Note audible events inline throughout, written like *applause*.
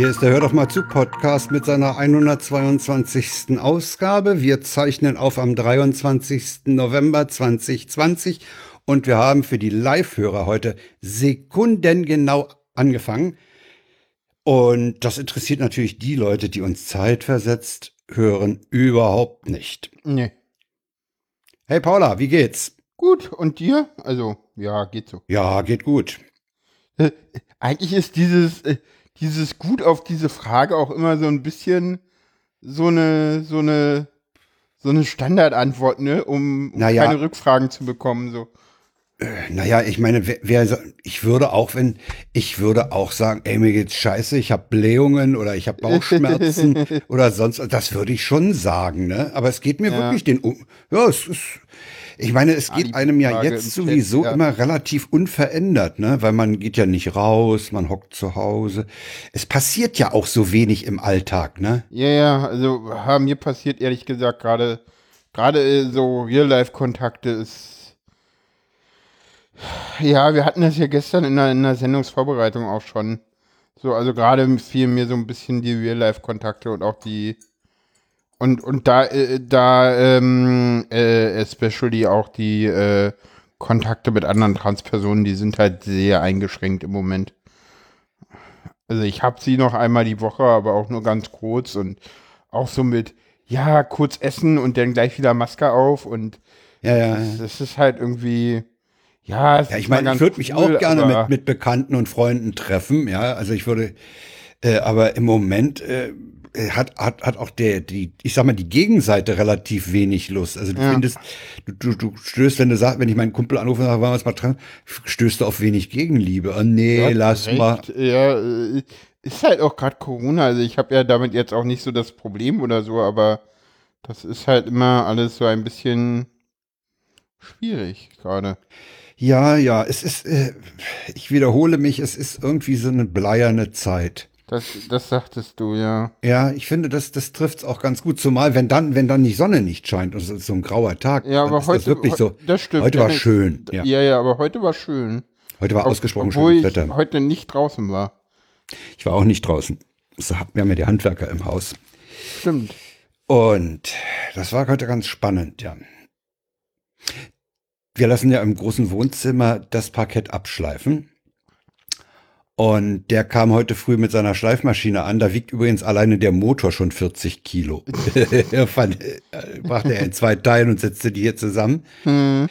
Hier ist der Hör doch mal zu Podcast mit seiner 122. Ausgabe. Wir zeichnen auf am 23. November 2020 und wir haben für die Live-Hörer heute sekundengenau angefangen. Und das interessiert natürlich die Leute, die uns zeitversetzt hören, überhaupt nicht. Nee. Hey Paula, wie geht's? Gut, und dir? Also, ja, geht so. Ja, geht gut. Äh, eigentlich ist dieses, äh, dieses Gut auf diese Frage auch immer so ein bisschen so eine, so eine, so eine Standardantwort, ne, um, um Naja. keine Rückfragen zu bekommen, so. Naja, ich meine, wer, wer, ich würde auch, wenn, ich würde auch sagen, ey, mir geht's scheiße, ich habe Blähungen oder ich habe Bauchschmerzen *laughs* oder sonst, das würde ich schon sagen, ne? Aber es geht mir Ja. wirklich den, um, ja, es ist, ich meine, es geht einem ja jetzt sowieso ja. immer relativ unverändert, ne? Weil man geht ja nicht raus, man hockt zu Hause. Es passiert ja auch so wenig im Alltag, ne? Ja, ja, also mir passiert, ehrlich gesagt, gerade, gerade äh, so Real-Life-Kontakte ist, ja, wir hatten das ja gestern in der, in der Sendungsvorbereitung auch schon. So, also gerade fielen mir so ein bisschen die Real-Life-Kontakte und auch die, und, und da, äh, da, ähm, äh, especially auch die, äh, Kontakte mit anderen Transpersonen, die sind halt sehr eingeschränkt im Moment. Also ich habe sie noch einmal die Woche, aber auch nur ganz kurz und auch so mit, ja, kurz essen und dann gleich wieder Maske auf und Ja, ja. das, das ist halt irgendwie, ja, Ja, ich meine, ich würde mich cool, auch gerne mit, mit Bekannten und Freunden treffen, ja. Also ich würde, äh, aber im Moment äh, hat, hat, hat auch der, die, ich sag mal, die Gegenseite relativ wenig Lust. Also du Ja. findest, du, du, du stößt, wenn du sagst, wenn ich meinen Kumpel anrufe und sage, wollen wir mal treffen, stößt du auf wenig Gegenliebe. Oh nee, Ja, lass recht. mal. Ja, äh, ist halt auch gerade Corona. Also ich habe ja damit jetzt auch nicht so das Problem oder so, aber das ist halt immer alles so ein bisschen schwierig gerade. Ja, ja, es ist, äh, ich wiederhole mich, es ist irgendwie so eine bleierne Zeit. Das, das sagtest du, ja. Ja, ich finde, das, das trifft's auch ganz gut. Zumal, wenn dann, wenn dann die Sonne nicht scheint und es ist so ein grauer Tag, Ja, aber ist heute das wirklich so. Das stimmt. Heute war schön. Ja. Ja, ja, aber heute war schön. Heute war Ob- ausgesprochen obwohl schönes ich Wetter. heute nicht draußen war. Ich war auch nicht draußen. So, Wir haben ja die Handwerker im Haus. Stimmt. Und das war heute ganz spannend, ja. Wir lassen ja im großen Wohnzimmer das Parkett abschleifen. Und der kam heute früh mit seiner Schleifmaschine an. Da wiegt übrigens alleine der Motor schon 40 Kilo. *laughs* er fand, äh, brachte er in zwei Teilen und setzte die hier zusammen. Hm.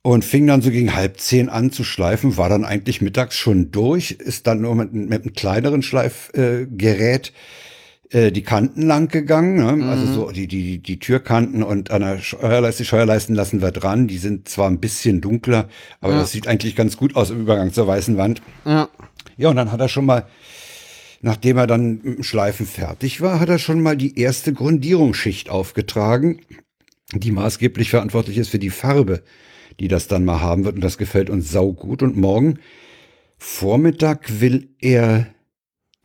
Und fing dann so gegen halb zehn an zu schleifen, war dann eigentlich mittags schon durch, ist dann nur mit, mit einem kleineren Schleifgerät äh, äh, die Kanten lang gegangen, ne? also so die, die, die Türkanten und an der Steuerleiste, die Steuerleisten lassen wir dran, die sind zwar ein bisschen dunkler, aber Ja. das sieht eigentlich ganz gut aus im Übergang zur weißen Wand. Ja. Ja, und dann hat er schon mal, nachdem er dann dem Schleifen fertig war, hat er schon mal die erste Grundierungsschicht aufgetragen, die maßgeblich verantwortlich ist für die Farbe, die das dann mal haben wird. Und das gefällt uns saugut. Und morgen Vormittag will er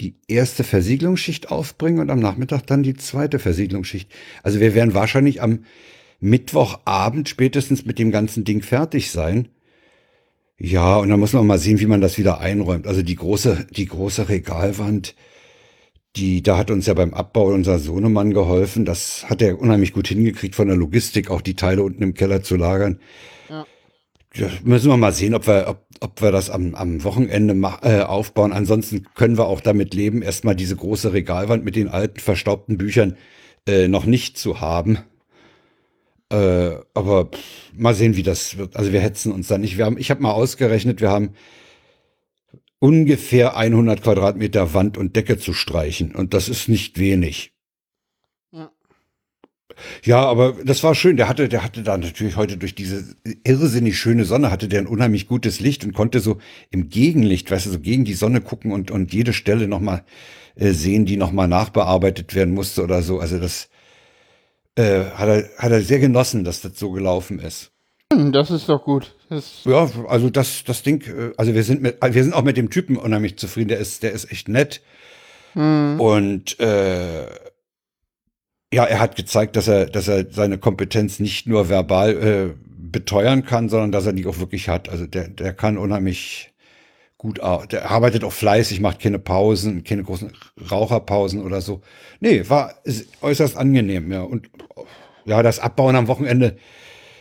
die erste Versiegelungsschicht aufbringen und am Nachmittag dann die zweite Versiegelungsschicht. Also wir werden wahrscheinlich am Mittwochabend spätestens mit dem ganzen Ding fertig sein. Ja, und dann muss man mal sehen, wie man das wieder einräumt. Also die große, die große Regalwand, die, da hat uns ja beim Abbau unser Sohnemann geholfen. Das hat er unheimlich gut hingekriegt von der Logistik, auch die Teile unten im Keller zu lagern. Ja. Ja, müssen wir mal sehen, ob wir, ob, ob wir das am, am Wochenende äh, aufbauen. Ansonsten können wir auch damit leben, erstmal diese große Regalwand mit den alten verstaubten Büchern äh, noch nicht zu haben. Äh, aber pff, mal sehen, wie das wird. Also wir hetzen uns da nicht. Wir haben, ich habe mal ausgerechnet, wir haben ungefähr 100 Quadratmeter Wand und Decke zu streichen. Und das ist nicht wenig. Ja. Ja, aber das war schön. Der hatte, der hatte da natürlich heute durch diese irrsinnig schöne Sonne hatte der ein unheimlich gutes Licht und konnte so im Gegenlicht, weißt du, so gegen die Sonne gucken und, und jede Stelle nochmal äh, sehen, die nochmal nachbearbeitet werden musste oder so. Also das äh, hat, er, hat er sehr genossen, dass das so gelaufen ist. Hm, Das ist doch gut. Das, Ja, also das, das Ding, äh, also wir sind mit, wir sind auch mit dem Typen unheimlich zufrieden. Der ist, der ist echt nett. hm, Und äh, ja, er hat gezeigt, dass er, dass er seine Kompetenz nicht nur verbal äh, beteuern kann, sondern dass er die auch wirklich hat. Also der, der kann unheimlich gut, der arbeitet auch fleißig, macht keine Pausen, keine großen Raucherpausen oder so. Nee, war äußerst angenehm, ja. Und ja, das Abbauen am Wochenende,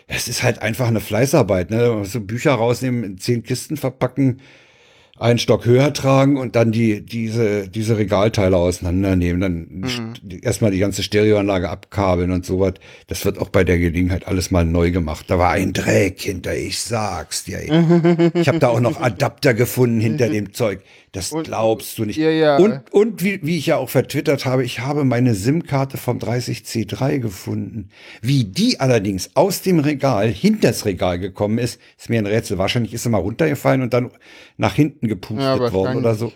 es ist halt einfach eine Fleißarbeit, ne? So Bücher rausnehmen, in zehn Kisten verpacken, einen Stock höher tragen und dann die, diese, diese Regalteile auseinandernehmen, dann mhm. erstmal die ganze Stereoanlage abkabeln und sowas. Das wird auch bei der Gelegenheit alles mal neu gemacht. Da war ein Dreck hinter, ich sag's dir. Ich habe da auch noch Adapter gefunden hinter *laughs* dem Zeug. Das und, glaubst du nicht. Ja, ja. Und, und wie, wie ich ja auch vertwittert habe, ich habe meine SIM-Karte vom 30C3 gefunden. Wie die allerdings aus dem Regal hinters Regal gekommen ist, ist mir ein Rätsel. Wahrscheinlich ist sie mal runtergefallen und dann nach hinten gepustet ja, worden oder so.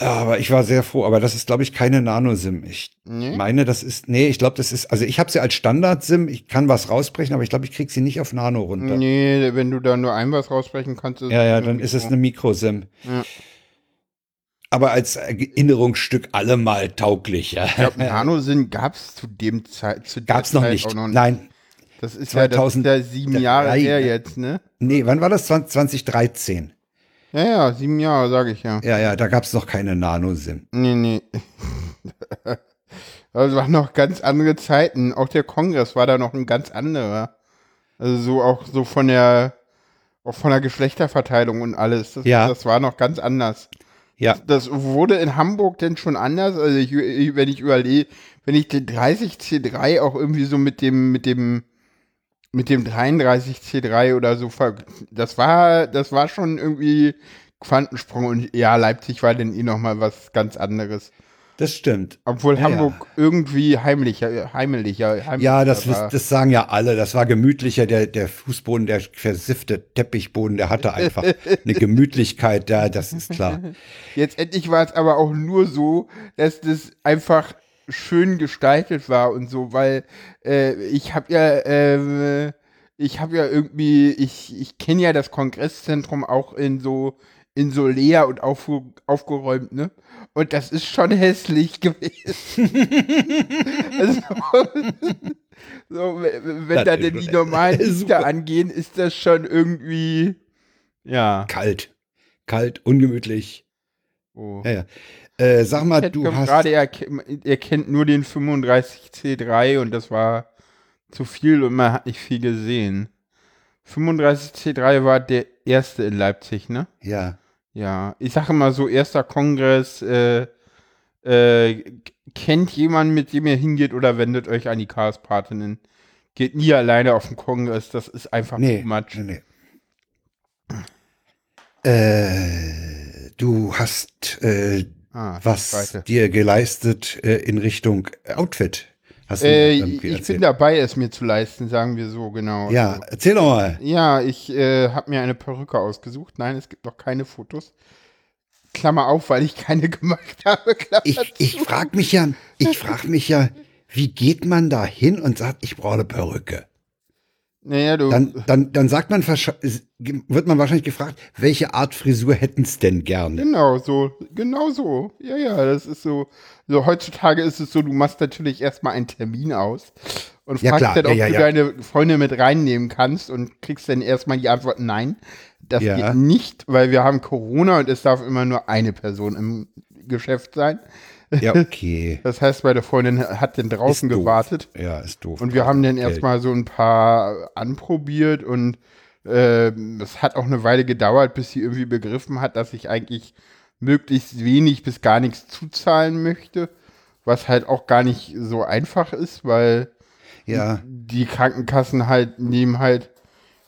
Aber ich war sehr froh. Aber das ist, glaube ich, keine Nano-SIM. Ich nee? meine, das ist, nee, ich glaube, das ist, also ich habe sie als Standard-SIM. Ich kann was rausbrechen, aber ich glaube, ich kriege sie nicht auf Nano runter. Nee, wenn du da nur ein was rausbrechen kannst. Ja, ja, dann ist es eine Mikro-SIM. Ja aber als Erinnerungsstück allemal tauglich. Ja. Ich glaube, Nanosinn gab es zu dem Zeit. Zu gab's noch nicht. noch nicht. Nein. Das ist 2000, ja, das ist ja sieben Jahre her jetzt, ne? Nee, wann war das? 2013. Ja, ja, sieben Jahre, sage ich ja. Ja, ja, da gab es noch keine Nano-SIM. Nee, nee. *laughs* Das waren noch ganz andere Zeiten. Auch der Kongress war da noch ein ganz anderer. Also so auch so von der auch von der Geschlechterverteilung und alles. Das, ja. das war noch ganz anders. Ja. Das wurde in Hamburg denn schon anders. Also ich, wenn ich überlege, wenn ich den 30C3 auch irgendwie so mit dem, mit dem, mit dem 33C3 oder so, das war, das war schon irgendwie Quantensprung und ja, Leipzig war denn eh nochmal was ganz anderes. Das stimmt. Obwohl ja, Hamburg ja. irgendwie heimlicher, heimlicher, heimlicher Ja, das, das sagen ja alle. Das war gemütlicher. Der, der Fußboden, der versiffte Teppichboden, der hatte einfach eine *laughs* Gemütlichkeit. Ja, das ist klar. Jetzt endlich war es aber auch nur so, dass das einfach schön gestaltet war und so, weil äh, ich habe ja, äh, ich habe ja irgendwie, ich, ich kenne ja das Kongresszentrum auch in so in so leer und auf, aufgeräumt, ne? Und das ist schon hässlich gewesen. also, *laughs* so, wenn das da denn die normalen *laughs* Lichter angehen, ist das schon irgendwie, ja. Kalt. Kalt, ungemütlich. Oh. Ja, ja. Äh, sag mal, du hast. Gerade er, er kennt nur den 35C3 und das war zu viel und man hat nicht viel gesehen. 35C3 war der erste in Leipzig, ne? Ja. Ja, ich sage immer so, erster Kongress, äh, äh, kennt jemand, mit dem ihr hingeht oder wendet euch an die Chaos-Patinnen. Geht nie alleine auf den Kongress, das ist einfach nee, too much. Nee, nee. Äh, du hast äh, ah, was dir geleistet äh, in Richtung Outfit. Hast du äh, ich bin dabei, es mir zu leisten, sagen wir so, genau. Ja, also, erzähl doch mal. Ja, ich äh, habe mir eine Perücke ausgesucht. Nein, es gibt noch keine Fotos. Klammer auf, weil ich keine *laughs* gemacht habe. Klammer ich ich frage mich ja, ich frage mich ja, wie geht man da hin und sagt, ich brauche eine Perücke? Naja, du. Dann, dann, dann sagt man, wird man wahrscheinlich gefragt, welche Art Frisur hätten es denn gerne? Genau so, genau so. Ja, ja, das ist so. So heutzutage ist es so, du machst natürlich erstmal einen Termin aus und ja, fragst klar. dann, ob ja, ja, du deine Freunde mit reinnehmen kannst und kriegst dann erstmal die Antwort nein. Das geht nicht, weil wir haben Corona und es darf immer nur eine Person im Geschäft sein. *laughs* Ja, okay. Das heißt, meine Freundin hat dann draußen gewartet. Ja, ist doof. Und wir haben dann erstmal so ein paar anprobiert und äh, es hat auch eine Weile gedauert, bis sie irgendwie begriffen hat, dass ich eigentlich möglichst wenig bis gar nichts zuzahlen möchte, was halt auch gar nicht so einfach ist, weil ja. die Krankenkassen halt nehmen halt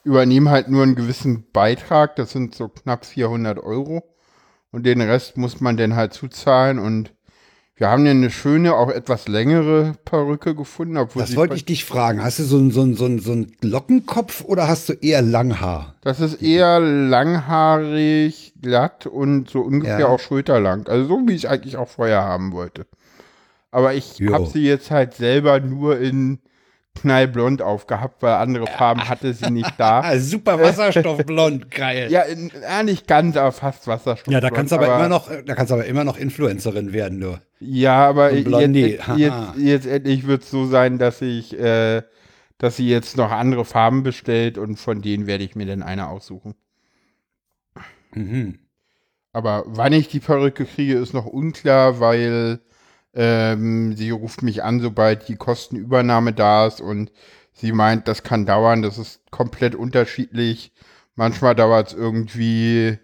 übernehmen halt nur einen gewissen Beitrag, das sind so knapp 400 Euro und den Rest muss man dann halt zuzahlen und wir haben ja eine schöne, auch etwas längere Perücke gefunden. Obwohl das wollte ich dich fragen. Hast du so einen so so ein, so ein Lockenkopf oder hast du eher Langhaar? Das ist eher langhaarig, glatt und so ungefähr ja. auch schulterlang. Also so, wie ich eigentlich auch vorher haben wollte. Aber ich habe sie jetzt halt selber nur in knallblond aufgehabt, weil andere Farben hatte sie nicht da. *laughs* Super Wasserstoffblond, geil. Ja, ja, nicht ganz, aber fast Wasserstoffblond. Ja, da kannst du aber, aber, immer noch, da kannst aber immer noch Influencerin werden, du. Ja, aber jetzt, jetzt, jetzt, jetzt endlich wird es so sein, dass ich, äh, dass sie jetzt noch andere Farben bestellt und von denen werde ich mir dann eine aussuchen. Mhm. Aber wann ich die Perücke kriege, ist noch unklar, weil ähm, sie ruft mich an, sobald die Kostenübernahme da ist und sie meint, das kann dauern, das ist komplett unterschiedlich. Manchmal dauert es irgendwie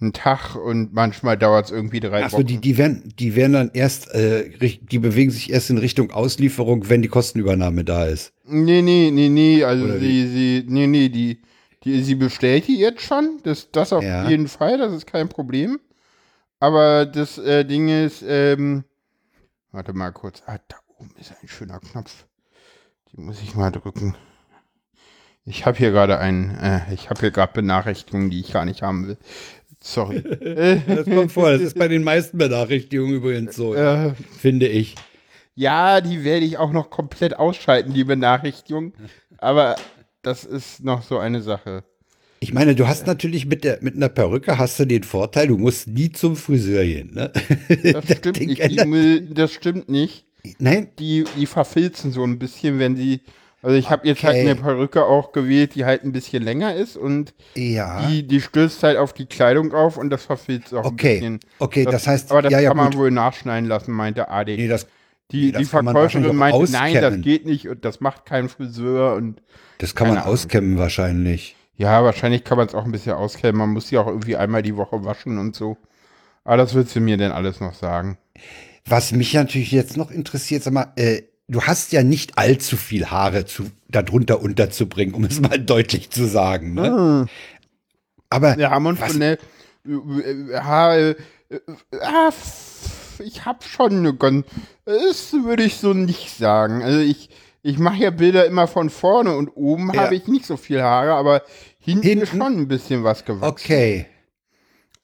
einen Tag und manchmal dauert es irgendwie drei Achso, Wochen. die, die werden, die werden dann erst, äh, die bewegen sich erst in Richtung Auslieferung, wenn die Kostenübernahme da ist. Nee, nee, nee, nee, also Oder sie, sie, nee, nee, die, die, sie bestellt die jetzt schon, das, das auf Ja. jeden Fall, das ist kein Problem. Aber das äh, Ding ist, ähm, warte mal kurz, ah, da oben ist ein schöner Knopf. Die muss ich mal drücken. Ich habe hier gerade einen, äh, ich habe hier gerade Benachrichtigungen, die ich gar nicht haben will. Sorry. *laughs* Das kommt vor, das ist bei den meisten Benachrichtigungen übrigens so, äh, finde ich. Ja, die werde ich auch noch komplett ausschalten, die Benachrichtigung. Aber das ist noch so eine Sache. Ich meine, du hast natürlich mit der mit einer Perücke hast du den Vorteil, du musst nie zum Friseur gehen, ne? Das *laughs* stimmt Ding nicht. Mü- das stimmt nicht. Nein, Die, die verfilzen so ein bisschen, wenn sie. Also ich habe jetzt halt Okay. eine Perücke auch gewählt, die halt ein bisschen länger ist und ja. die, die stößt halt auf die Kleidung auf und das verfilzt auch ein Okay, bisschen. okay, das heißt, aber das ja, ja, kann man gut. wohl nachschneiden lassen, meinte Adi. Nee, das, die, nee, das die man Verkäuferin meinte, nein, das geht nicht und das macht kein Friseur und das kann man auskämmen wahrscheinlich. Ja, wahrscheinlich kann man es auch ein bisschen auskennen. Man muss sie auch irgendwie einmal die Woche waschen und so. Aber das wird sie mir denn alles noch sagen. Was mich natürlich jetzt noch interessiert, sag mal, äh, du hast ja nicht allzu viel Haare zu, darunter unterzubringen, um es *laughs* mal deutlich zu sagen. Ne? Aber Ja, was, von der, äh, äh, ha, äh, äh, ah, ich habe schon eine ganz, das würde ich so nicht sagen. Also ich, ich mache ja Bilder immer von vorne und oben Ja. habe ich nicht so viel Haare, aber hinten, ist Hinten? schon ein bisschen was gewachsen. okay,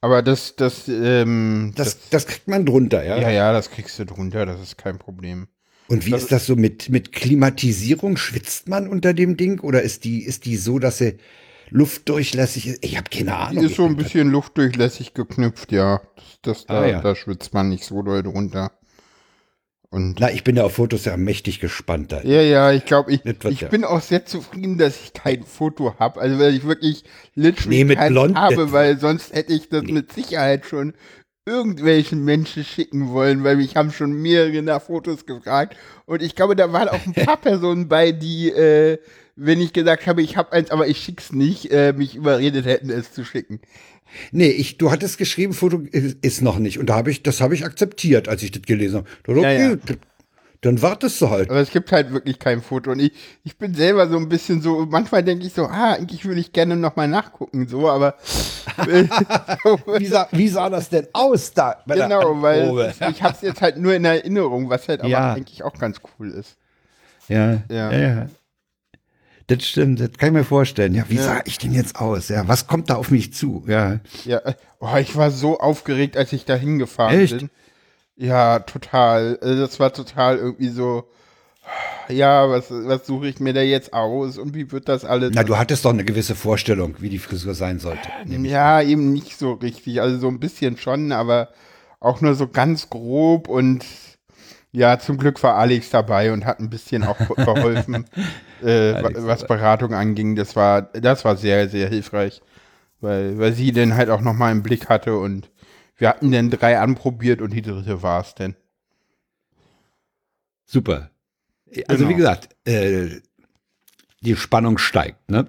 Aber das, das, ähm, das, das kriegt man drunter, ja? ja, ja, das kriegst du drunter, das ist kein Problem. Und wie Das- ist das so mit, mit Klimatisierung? Schwitzt man unter dem Ding oder ist die, ist die so, dass sie luftdurchlässig ist? Ich habe keine Die Ahnung. ist so ein bisschen luftdurchlässig geknüpft, ja. Das, das, da, Ah, ja. da schwitzt man nicht so doll drunter. Und Na, ich bin ja auf Fotos ja mächtig gespannt. Da. ja, ja, ich glaube, ich, ich ja. bin auch sehr zufrieden, dass ich kein Foto habe. Also weil ich wirklich literally Nee, keins habe, weil sonst hätte ich das mit Sicherheit schon irgendwelchen Menschen schicken wollen, weil mich haben schon mehrere nach Fotos gefragt. Und ich glaube, da waren auch ein paar *laughs* Personen bei, die, äh, wenn ich gesagt habe, ich habe eins, aber ich schick's nicht, äh, mich überredet hätten, es zu schicken. Nee, ich, du hattest geschrieben, Foto ist, noch nicht. Und da habe ich, das habe ich akzeptiert, als ich das gelesen habe. Ich, Ja, okay, Dann wartest du halt. Aber es gibt halt wirklich kein Foto. Und ich, ich bin selber so ein bisschen so, manchmal denke ich so, ah, eigentlich würde ich gerne nochmal nachgucken, so, aber *laughs* Wie sah, wie sah das denn aus da? genau, weil *laughs* ich habe es jetzt halt nur in Erinnerung, was halt aber Ja. eigentlich auch ganz cool ist. Ja, Ja. ja, ja. Das stimmt, das kann ich mir vorstellen. Ja, wie Ja. sah ich denn jetzt aus? Ja, was kommt da auf mich zu? Ja. Ja, oh, ich war so aufgeregt, als ich da hingefahren Echt? bin. Ja, total. Also Das war total irgendwie so, ja, was, was suche ich mir da jetzt aus und wie wird das alles? Na, du hattest doch eine gewisse Vorstellung, wie die Frisur sein sollte. Ja, eben nicht so richtig. Also so ein bisschen schon, aber auch nur so ganz grob und ja, zum Glück war Alex dabei und hat ein bisschen auch geholfen, *laughs* äh, was Beratung anging. Das war, das war sehr, sehr hilfreich, weil, weil sie den halt auch nochmal im Blick hatte und wir hatten dann drei anprobiert und die dritte war es denn. Super. Also Genau. wie gesagt, äh, die Spannung steigt, ne?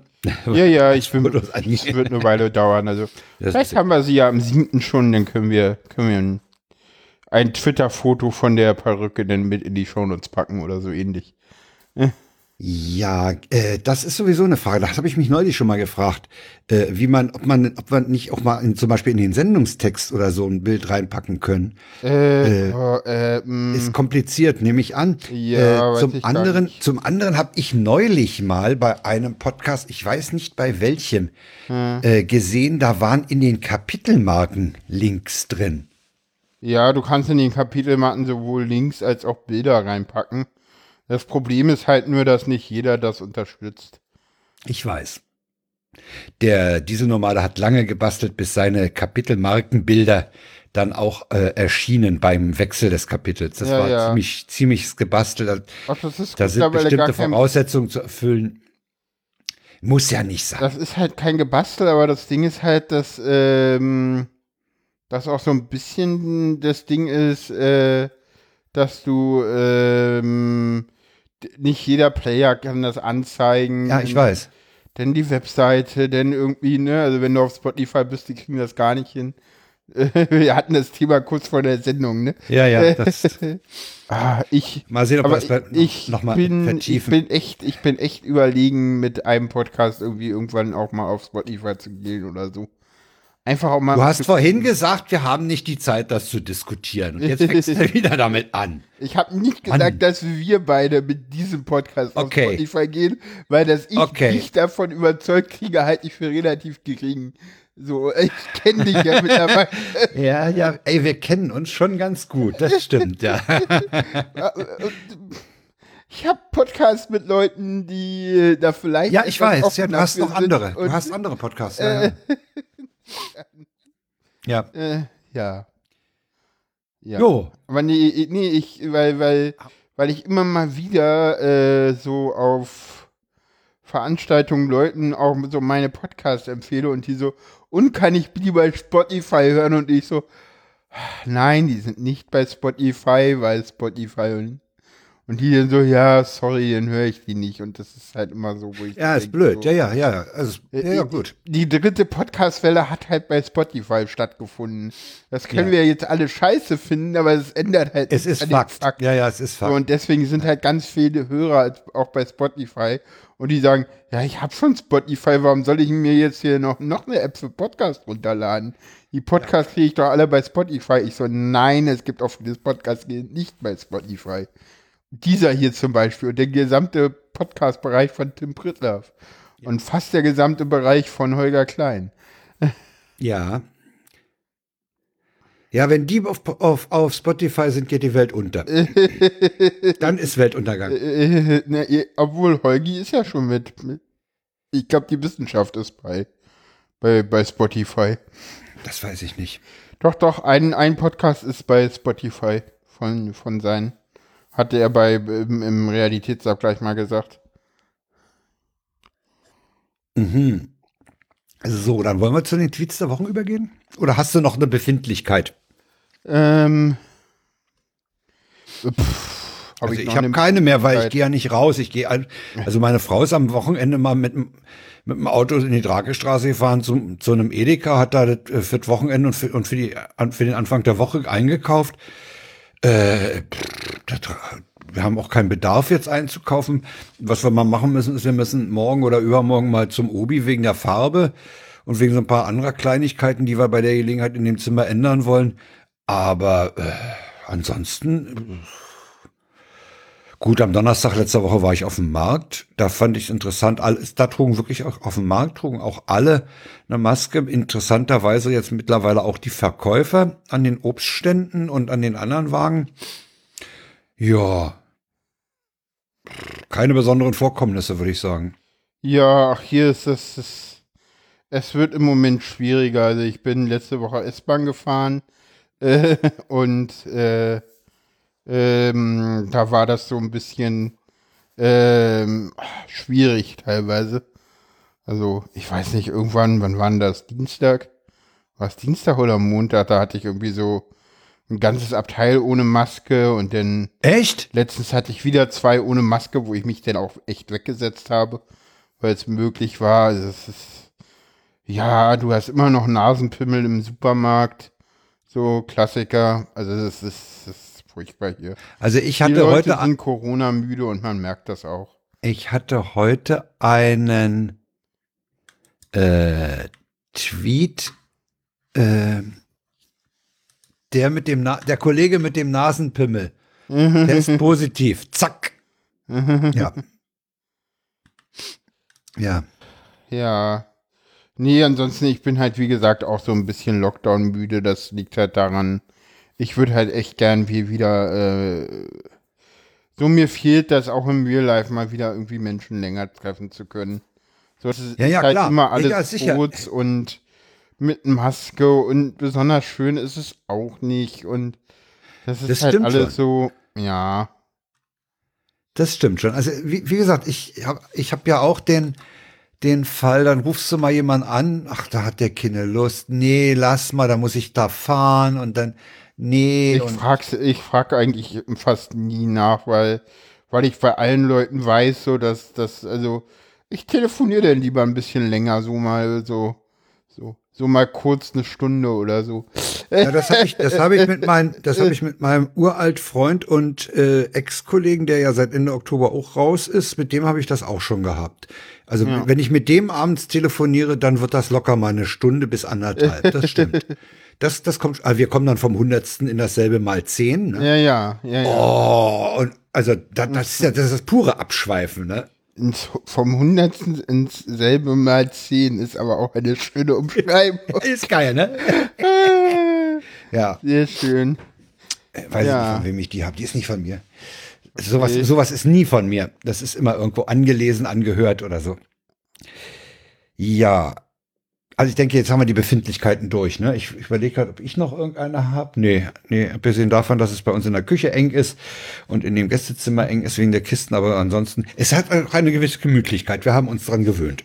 Ja, ja, ich *laughs* bin, es wird eine Weile dauern. Also Das vielleicht haben wir sie ja am 7. schon, dann können wir, können wir ein, ein Twitter-Foto von der Perücke dann mit in die Shownotes packen oder so ähnlich. Ja, äh, das ist sowieso eine Frage. Das habe ich mich neulich schon mal gefragt, äh, wie man, ob man, ob man nicht auch mal in, zum Beispiel in den Sendungstext oder so ein Bild reinpacken können. Äh, oh, Ist kompliziert, nehme ich an. Ja, äh, zum ich anderen, zum anderen habe ich neulich mal bei einem Podcast, ich weiß nicht bei welchem, Hm. gesehen, da waren in den Kapitelmarken Links drin. ja, du kannst in den Kapitelmarken sowohl Links als auch Bilder reinpacken. Das Problem ist halt nur, dass nicht jeder das unterstützt. Ich weiß. Der diese normale hat lange gebastelt, bis seine Kapitelmarkenbilder dann auch äh, erschienen beim Wechsel des Kapitels. Das Ja, war ja. ziemlich ziemlich gebastelt. Ach, das ist Da sind bestimmte Voraussetzungen zu erfüllen. Muss ja nicht sein. Das ist halt kein Gebastel, aber das Ding ist halt, dass ähm, dass auch so ein bisschen das Ding ist, äh, dass du ähm, nicht jeder Player kann das anzeigen. Ja, ich weiß. Denn die Webseite, denn irgendwie, ne, also wenn du auf Spotify bist, die kriegen das gar nicht hin. *laughs* Wir hatten das Thema kurz vor der Sendung, ne? Ja, ja. *laughs* Das, Ah, ich, mal sehen, ob wir bei- ich, noch mal bin, ich vertiefen. bin echt, ich bin echt überlegen, mit einem Podcast irgendwie irgendwann auch mal auf Spotify zu gehen oder so. Einfach auch mal. Du hast vorhin gesagt, wir haben nicht die Zeit, das zu diskutieren. Und jetzt fängst du *laughs* wieder damit an. Ich habe nicht gesagt, Mann. dass wir beide mit diesem Podcast auf Okay. Spotify gehen, weil dass ich Okay. dich davon überzeugt kriege, halte ich für relativ gering. So, ich kenne dich ja mittlerweile. *laughs* Ja, ja, ey, wir kennen uns schon ganz gut. Das stimmt, ja. *laughs* Ich habe Podcasts mit Leuten, die äh, da vielleicht. Ja, ich weiß. Ja, du hast noch andere. Du hast andere Podcasts. Ja, ja. Ja. *laughs* Äh, ja. Ja. Jo. Aber nee, nee, ich, weil, weil, weil ich immer mal wieder äh, so auf Veranstaltungen Leuten auch so meine Podcasts empfehle und die so, und kann ich die bei Spotify hören? Und ich so, nein, die sind nicht bei Spotify, weil Spotify und, und die dann so, ja, sorry, dann höre ich die nicht. Und das ist halt immer so, wo ich Ja, ist blöd. So, Ja, ja, ja. Also, ja, ja, gut. die dritte Podcast-Welle hat halt bei Spotify stattgefunden. Das können Ja. wir jetzt alle scheiße finden, aber es ändert halt Es ist dem Fakt. Ja, ja, es ist So, Fakt. und deswegen sind halt ganz viele Hörer auch bei Spotify und die sagen, ja, ich habe schon Spotify, warum soll ich mir jetzt hier noch, noch eine App für Podcast runterladen? Die Podcasts kriege ich doch alle bei Spotify. Ich so, nein, es gibt auch viele Podcasts, die sind nicht bei Spotify. Dieser hier zum Beispiel und der gesamte Podcast-Bereich von Tim Pritloff und fast der gesamte Bereich von Holger Klein. Ja. Ja, wenn die auf, auf, auf Spotify sind, geht die Welt unter. *laughs* Dann ist Weltuntergang. *laughs* Ihr- obwohl Holgi ist ja schon mit. mit ich glaube, die Wissenschaft ist bei, bei, bei Spotify. Das weiß ich nicht. Doch, doch, ein, ein Podcast ist bei Spotify von, von seinen. Hatte er bei im, im Realitätsabgleich mal gesagt. Mhm. So, dann wollen wir zu den Tweets der Wochen übergehen? Oder hast du noch eine Befindlichkeit? Ähm. Pff, hab Also ich, noch habe eine keine mehr, weil ich gehe ja nicht raus. Ich gehe also meine Frau ist am Wochenende mal mit, dem- mit dem Auto in die Drakestraße gefahren zu, zu einem Edeka, hat da äh, für das Wochenende und für, und für, die, für den Anfang der Woche eingekauft. Äh, wir haben auch keinen Bedarf jetzt einzukaufen. Was wir mal machen müssen, ist, wir müssen morgen oder übermorgen mal zum Obi wegen der Farbe und wegen so ein paar anderer Kleinigkeiten, die wir bei der Gelegenheit in dem Zimmer ändern wollen. Aber äh, ansonsten Gut, am Donnerstag letzter Woche war ich auf dem Markt. Da fand ich es interessant. Da trugen wirklich auch auf dem Markt trugen auch alle eine Maske. Interessanterweise jetzt mittlerweile auch die Verkäufer an den Obstständen und an den anderen Wagen. Ja. Keine besonderen Vorkommnisse, würde ich sagen. Ja, ach, hier ist es. es es wird im Moment schwieriger. Also ich bin letzte Woche S-Bahn gefahren äh, *laughs* und äh, ähm, da war das so ein bisschen ähm, schwierig teilweise. Also ich weiß nicht, irgendwann, wann war das? Dienstag? War es Dienstag oder Montag? Da hatte ich irgendwie so ein ganzes Abteil ohne Maske und dann Echt? Letztens hatte ich wieder zwei ohne Maske, wo ich mich dann auch echt weggesetzt habe, weil es möglich war. Also es ist, ja, du hast immer noch Nasenpimmel im Supermarkt. So Klassiker. Also das ist, das ist furchtbar hier. Also ich Die hatte Leute heute, sind Corona müde und man merkt das auch. ich hatte heute einen äh, Tweet, äh, der mit dem, Na der Kollege mit dem Nasenpimmel. *laughs* Der ist positiv. Zack. *laughs* Ja. Ja. Ja. Nee, ansonsten, ich bin halt, wie gesagt, auch so ein bisschen Lockdown müde. Das liegt halt daran, ich würde halt echt gern wie wieder, äh, so mir fehlt das auch im Real Life mal wieder irgendwie Menschen länger treffen zu können. So, es ist Ja, ja, halt klar. immer alles Ja, kurz und mit Maske und besonders schön ist es auch nicht und das ist Das halt alles so, ja. Das stimmt schon. Also wie, wie gesagt, ich habe ich hab ja auch den, den Fall, dann rufst du mal jemand an, ach, da hat der keine Lust. Nee, lass mal, da muss ich da fahren und dann, nee. Ich frag's, ich frag eigentlich fast nie nach, weil, weil ich bei allen Leuten weiß, so dass, dass, also, ich telefoniere dann lieber ein bisschen länger, so mal, so, so, so mal kurz eine Stunde oder so. Ja, das habe ich, das habe ich mit meinem, das habe ich mit meinem uralt Freund und äh, Ex-Kollegen, der ja seit Ende Oktober auch raus ist, mit dem habe ich das auch schon gehabt. Also Ja. wenn ich mit dem abends telefoniere, dann wird das locker mal eine Stunde bis anderthalb. Das stimmt. *laughs* Das, das kommt. Also wir kommen dann vom Hundertsten in dasselbe mal zehn. Ne? Ja, ja, ja, ja. Oh, und also das, das ist ja das, ist das pure Abschweifen, ne? Ins, vom Hundertsten ins selbe mal zehn ist aber auch eine schöne Umschreibung. *laughs* Ist geil, ne? *laughs* Ja, Sehr schön. weiß Ja. ich nicht, von wem ich die habe. Die ist nicht von mir. Sowas, Nee. sowas ist nie von mir. Das ist immer irgendwo angelesen, angehört oder so. Ja. Also ich denke, jetzt haben wir die Befindlichkeiten durch. Ne? Ich, ich überlege gerade, ob ich noch irgendeine habe. Nee, nee, abgesehen davon, dass es bei uns in der Küche eng ist und in dem Gästezimmer eng ist wegen der Kisten, aber ansonsten, es hat auch eine gewisse Gemütlichkeit. Wir haben uns dran gewöhnt.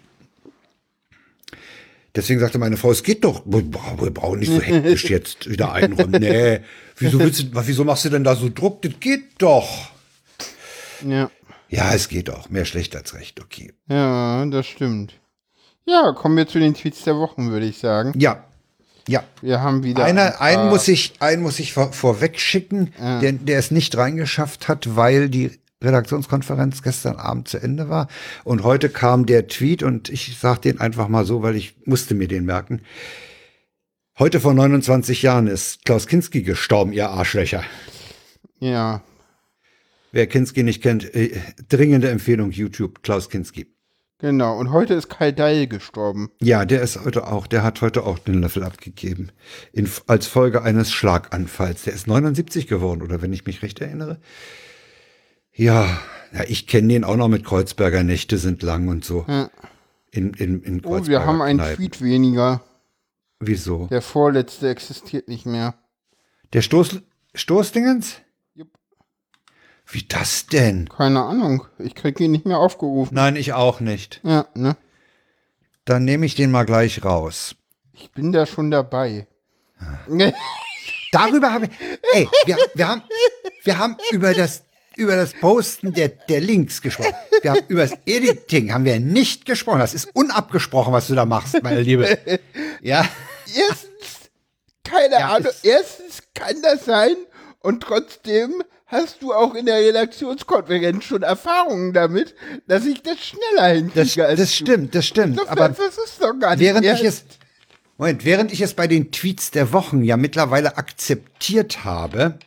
Deswegen sagte meine Frau, es geht doch, wir brauchen nicht so hektisch *laughs* jetzt wieder einräumen. Nee, wieso, willst du, wieso machst du denn da so Druck? Das geht doch. Ja, Ja, es geht auch. Mehr schlecht als recht, okay. ja, das stimmt. Ja, kommen wir zu den Tweets der Wochen, würde ich sagen. Ja, ja. Wir haben wieder. Einer, ein einen muss ich, einen muss ich vor, vorweg schicken, der, der es nicht reingeschafft hat, weil die Redaktionskonferenz gestern Abend zu Ende war. Und heute kam der Tweet und ich sage den einfach mal so, weil ich musste mir den merken. Heute vor 29 Jahren ist Klaus Kinski gestorben, ihr Arschlöcher. Ja, Wer Kinski nicht kennt, äh, dringende Empfehlung YouTube, Klaus Kinski. Genau. Und heute ist Kai Deil gestorben. Ja, der ist heute auch, der hat heute auch den Löffel abgegeben. In, als Folge eines Schlaganfalls. Der ist 79 geworden, oder wenn ich mich recht erinnere. Ja, ja ich kenne den auch noch mit Kreuzberger Nächte sind lang und so. Ja. In, in, in Oh, Kreuzberger wir haben einen Kneipen. Tweet weniger. Wieso? Der vorletzte existiert nicht mehr. Der Stoß, Stoßdingens? Wie das denn? Keine Ahnung. Ich krieg ihn nicht mehr aufgerufen. Nein, ich auch nicht. Ja, ne? Dann nehme ich den mal gleich raus. Ich bin da schon dabei. Darüber habe ich. Ey, wir, wir, haben, wir haben über das, über das Posten der, der Links gesprochen. Wir haben über das Editing haben wir nicht gesprochen. Das ist unabgesprochen, was du da machst, meine Liebe. Ja. Erstens, keine Ja, Ahnung. Erstens kann das sein und trotzdem hast du auch in der Redaktionskonferenz schon Erfahrungen damit, dass ich das schneller hinkriege Das, als das du. stimmt, das stimmt. Das, Aber das ist doch gar nicht während ich ernst. es, Moment, während ich es bei den Tweets der Wochen ja mittlerweile akzeptiert habe,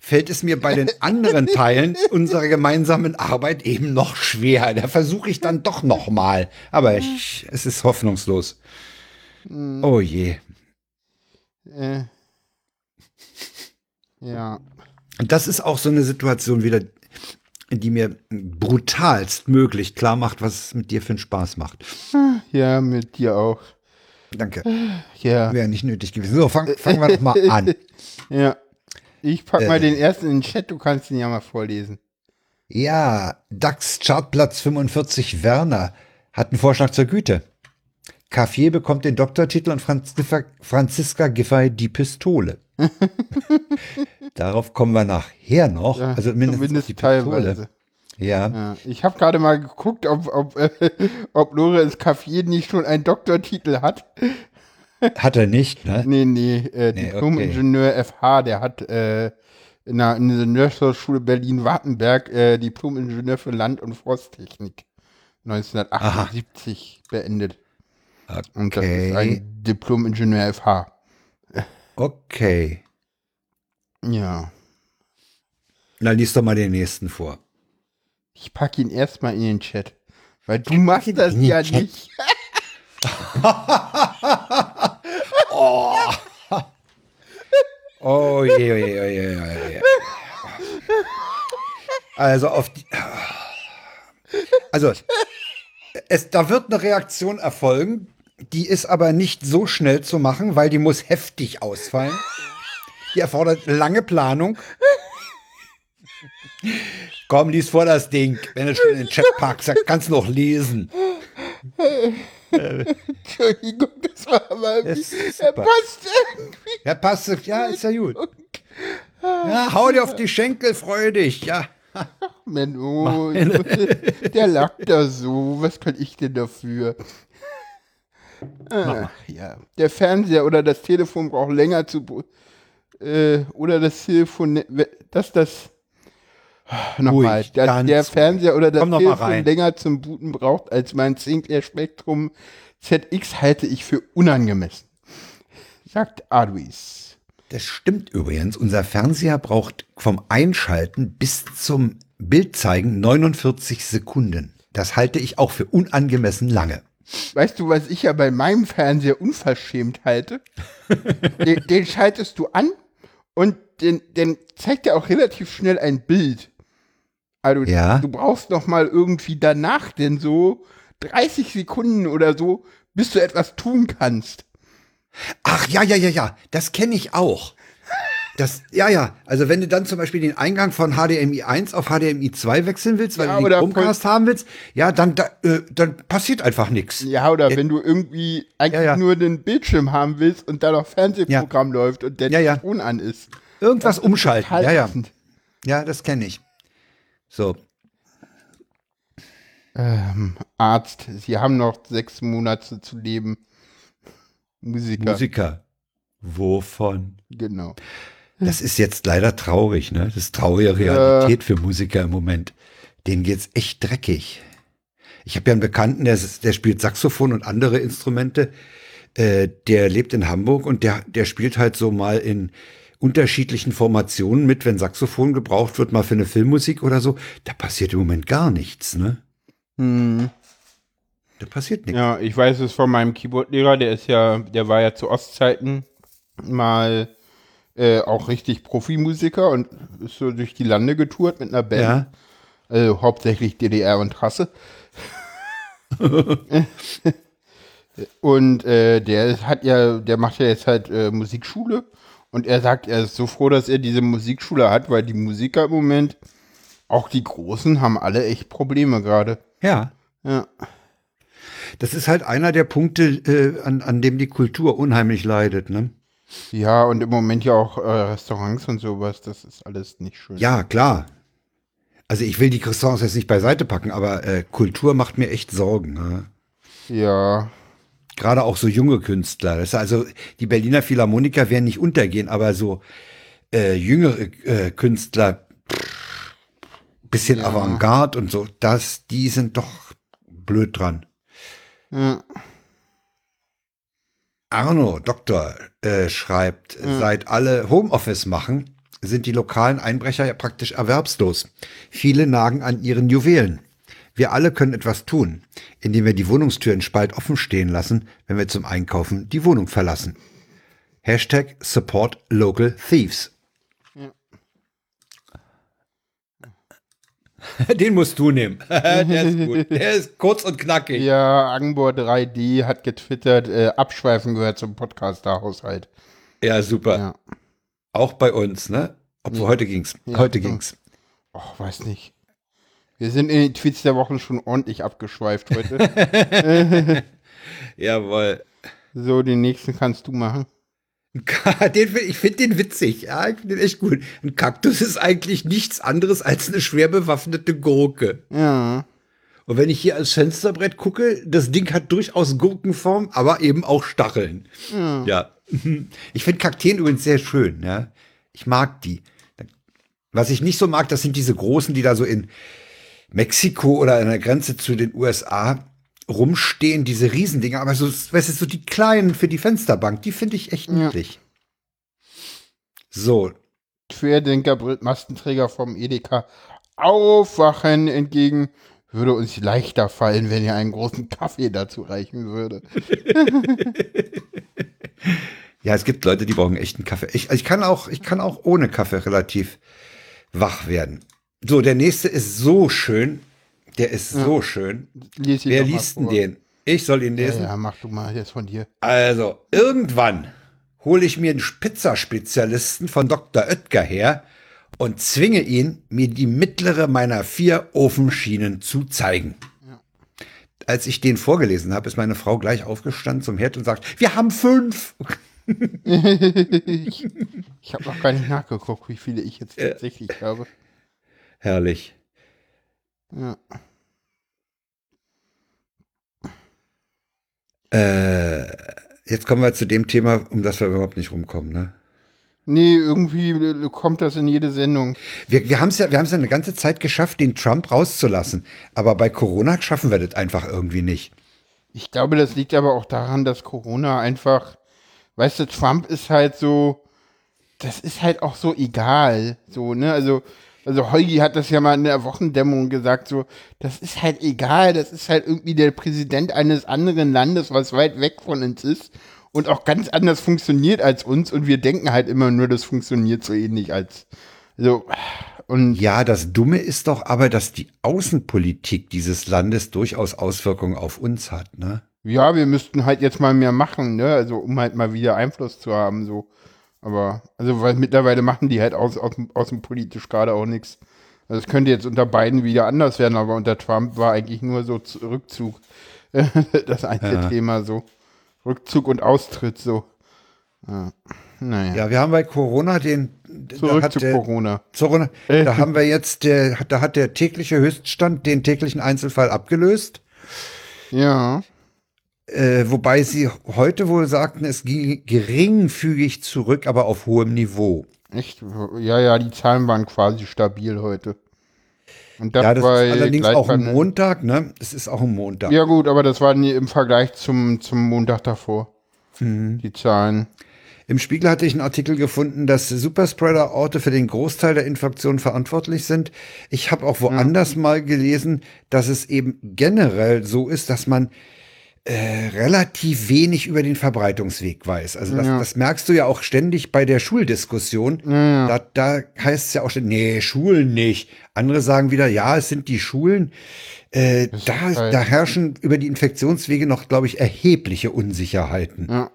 fällt es mir bei den *laughs* anderen Teilen unserer gemeinsamen Arbeit eben noch schwer. Da versuche ich dann doch noch mal. Aber ich, es ist hoffnungslos. Oh je. Äh, ja. Und das ist auch so eine Situation wieder, die mir brutalst möglich klar macht, was es mit dir für einen Spaß macht. Ja, mit dir auch. Danke. Ja. Wäre nicht nötig gewesen. So, fang, fangen wir doch mal *laughs* an. Ja. Ich pack Äh. mal den ersten in den Chat, du kannst ihn ja mal vorlesen. Ja, DAX Chartplatz 45 Werner hat einen Vorschlag zur Güte. Cafier bekommt den Doktortitel und Franziska Giffey die Pistole. *laughs* Darauf kommen wir nachher noch. Ja, also mindestens, zumindest die Pistole. teilweise. Ja. Ja. Ich habe gerade mal geguckt, ob, ob, äh, *laughs* ob Lorenz Caffier nicht schon einen Doktortitel hat. Hat er nicht, ne? *laughs* Nee, nee, äh, Nee, Diplom-Ingenieur FH, der hat äh, in der Ingenieurshochschule Berlin-Wartenberg äh, Diplom-Ingenieur für Land- und Forsttechnik 1978 beendet. Und das ist Okay. ein Diplom-Ingenieur FH. Okay. Ja. Na, lies doch mal den nächsten vor. Ich packe ihn erstmal in den Chat. Weil du machst das ja Chat. nicht. *laughs* Oh je, je, je, je, je, je. Also auf die. Also, es, da wird eine Reaktion erfolgen, die ist aber nicht so schnell zu machen, weil die muss heftig ausfallen. Die erfordert lange Planung. Komm, lies vor das Ding. Wenn du schon in den Chat packst, kannst du noch lesen. Entschuldigung, das war aber ist er passt irgendwie. Ja, passt. Ja, ist ja gut. Ja, hau dir auf die Schenkel, freu dich. Ja. Menno, der lag da so. Was kann ich denn dafür? Ah, ja, der Fernseher oder das Telefon braucht länger zu. Äh, oder das Telefon, ne- dass das. Nochmal, Ruhig, dass der. Fernseher oder das Telefon länger zum Booten braucht als mein Sinclair Spectrum ZX halte ich für unangemessen. Sagt Adwies. Das stimmt übrigens. Unser Fernseher braucht vom Einschalten bis zum Bildzeigen 49 Sekunden. Das halte ich auch für unangemessen lange. Weißt du, was ich ja bei meinem Fernseher unverschämt halte? *laughs* den, den schaltest du an und den, den zeigt er auch relativ schnell ein Bild. Also Ja. du brauchst noch mal irgendwie danach denn so 30 Sekunden oder so, bis du etwas tun kannst. Ach ja, ja, ja, ja, das kenne ich auch. Das, ja, ja, also wenn du dann zum Beispiel den Eingang von HDMI 1 auf HDMI 2 wechseln willst, weil Ja, du oder Chromecast haben willst, ja, dann, da, äh, dann passiert einfach nichts. Ja, oder wenn du irgendwie eigentlich Ja, ja. nur den Bildschirm haben willst und da noch Fernsehprogramm läuft und der Ja. Ton an ist. Irgendwas umschalten, Total ja, ja. Ja, das kenne ich. So, Ähm, Arzt, Sie haben noch sechs Monate zu leben. Musiker. Musiker. Wovon? Genau. Das ist jetzt leider traurig, ne? Das ist traurige Realität für Musiker im Moment. Denen geht's echt dreckig. Ich habe ja einen Bekannten, der, der spielt Saxophon und andere Instrumente. Äh, der lebt in Hamburg und der, der spielt halt so mal in unterschiedlichen Formationen mit, wenn Saxophon gebraucht wird, mal für eine Filmmusik oder so. Da passiert im Moment gar nichts, ne? Hm. Da passiert nichts. Ja, ich weiß es von meinem Keyboardlehrer, der ist ja, der war ja zu Ostzeiten mal äh, auch richtig Profimusiker und ist so durch die Lande getourt mit einer Band. Ja. Also hauptsächlich DDR und Hasse. *laughs* und äh, der hat ja, der macht ja jetzt halt äh, Musikschule und er sagt, er ist so froh, dass er diese Musikschule hat, weil die Musiker im Moment, auch die Großen, haben alle echt Probleme gerade. Ja. Ja. Das ist halt einer der Punkte, äh, an, an dem die Kultur unheimlich leidet, ne? Ja, und im Moment ja auch äh, Restaurants und sowas, das ist alles nicht schön. Ja, klar. Also ich will die Croissants jetzt nicht beiseite packen, aber äh, Kultur macht mir echt Sorgen. Ne? Ja, Gerade auch so junge Künstler. Das ist also die Berliner Philharmoniker werden nicht untergehen, aber so äh, jüngere äh, Künstler, pff, bisschen Ja. Avantgarde und so, das, die sind doch blöd dran. ja. Arno, Doktor, äh, schreibt, seit alle Homeoffice machen, sind die lokalen Einbrecher ja praktisch erwerbslos. Viele nagen an ihren Juwelen. Wir alle können etwas tun, indem wir die Wohnungstüren spalt offen stehen lassen, wenn wir zum Einkaufen die Wohnung verlassen. Hashtag Support Local Thieves. *laughs* Den musst du nehmen. *laughs* Der ist gut. Der ist kurz und knackig. ja Angbor 3D hat getwittert, äh, Abschweifen gehört zum Podcaster-Haushalt. Ja, super. Ja. Auch bei uns, ne? Obwohl heute ging's. Ja, heute so. ging's. Oh, weiß nicht. Wir sind in den Tweets der Woche schon ordentlich abgeschweift heute. *laughs* Jawohl. so, den nächsten kannst du machen. *laughs* Den, ich finde den witzig. Ja, ich finde den echt gut. Ein Kaktus ist eigentlich nichts anderes als eine schwer bewaffnete Gurke. Ja. Und wenn ich hier als Fensterbrett gucke, das Ding hat durchaus Gurkenform, aber eben auch Stacheln. Ja. *laughs* Ich finde Kakteen übrigens sehr schön. Ja. Ich mag die. Was ich nicht so mag, das sind diese großen, die da so in Mexiko oder an der Grenze zu den USA rumstehen, diese Riesendinger. Aber so, weißt du, so die kleinen für die Fensterbank, die finde ich echt Ja. niedlich. So, Querdenker, Mastenträger vom Edeka. Aufwachen entgegen. Würde uns leichter fallen, wenn ihr einen großen Kaffee dazu reichen würde. *laughs* Ja, es gibt Leute, die brauchen echten Kaffee. Ich, ich, kann auch, ich kann auch ohne Kaffee relativ wach werden. So, der nächste ist so schön. Der ist so schön. Lies Wer liest denn den? Ich soll ihn Ja, lesen. ja, mach du mal jetzt von dir. Also, irgendwann hole ich mir einen Pizza-Spezialisten von Dr. Oetker her und zwinge ihn, mir die mittlere meiner vier Ofenschienen zu zeigen. als ich den vorgelesen habe, ist meine Frau gleich aufgestanden zum Herd und sagt, wir haben fünf. *laughs* ich ich habe noch gar nicht nachgeguckt, wie viele ich jetzt tatsächlich habe. Herrlich. Ja. Äh, jetzt kommen wir zu dem Thema, um das wir überhaupt nicht rumkommen, ne? Nee, irgendwie kommt das in jede Sendung. Wir, wir haben es ja, wir haben es ja eine ganze Zeit geschafft, den Trump rauszulassen. Aber bei Corona schaffen wir das einfach irgendwie nicht. Ich glaube, das liegt aber auch daran, dass Corona einfach, weißt du, Trump ist halt so, das ist halt auch so egal, so, ne, also, also Heugi hat das ja mal in der Wochendämmerung gesagt, so, das ist halt egal, das ist halt irgendwie der Präsident eines anderen Landes, was weit weg von uns ist und auch ganz anders funktioniert als uns und wir denken halt immer nur, das funktioniert so ähnlich als, so, und Ja, das Dumme ist doch aber, dass die Außenpolitik dieses Landes durchaus Auswirkungen auf uns hat, ne? ja, wir müssten halt jetzt mal mehr machen, ne, also um halt mal wieder Einfluss zu haben, so. Aber, also, weil mittlerweile machen die halt aus, aus, außenpolitisch gerade auch nichts. Also, es könnte jetzt unter Biden wieder anders werden, aber unter Trump war eigentlich nur so Rückzug. *laughs* das einzige Ja. Thema so. Rückzug und Austritt so. Ja. Naja. Ja, wir haben bei Corona den, Zurück hat zu der, Corona. Corona, da haben wir jetzt, der, da hat der tägliche Höchststand den täglichen Einzelfall abgelöst. Ja. Äh, wobei sie heute wohl sagten, es ging geringfügig zurück, aber auf hohem Niveau. Echt? Ja, ja, die Zahlen waren quasi stabil heute. Und das, Ja, das bei ist allerdings auch ein Montag, ne? Es ist auch ein Montag. Ja, gut, aber das war im Vergleich zum, zum Montag davor. Mhm. Die Zahlen. Im Spiegel hatte ich einen Artikel gefunden, dass Superspreader-Orte für den Großteil der Infektionen verantwortlich sind. Ich habe auch woanders mal gelesen, dass es eben generell so ist, dass man äh, relativ wenig über den Verbreitungsweg weiß. Also das, Ja. das merkst du ja auch ständig bei der Schuldiskussion. Da, da heißt es ja auch ständig, nee, Schulen nicht. Andere sagen wieder, ja, es sind die Schulen. Äh, da, halt- da herrschen über die Infektionswege noch, glaube ich, erhebliche Unsicherheiten. Ja.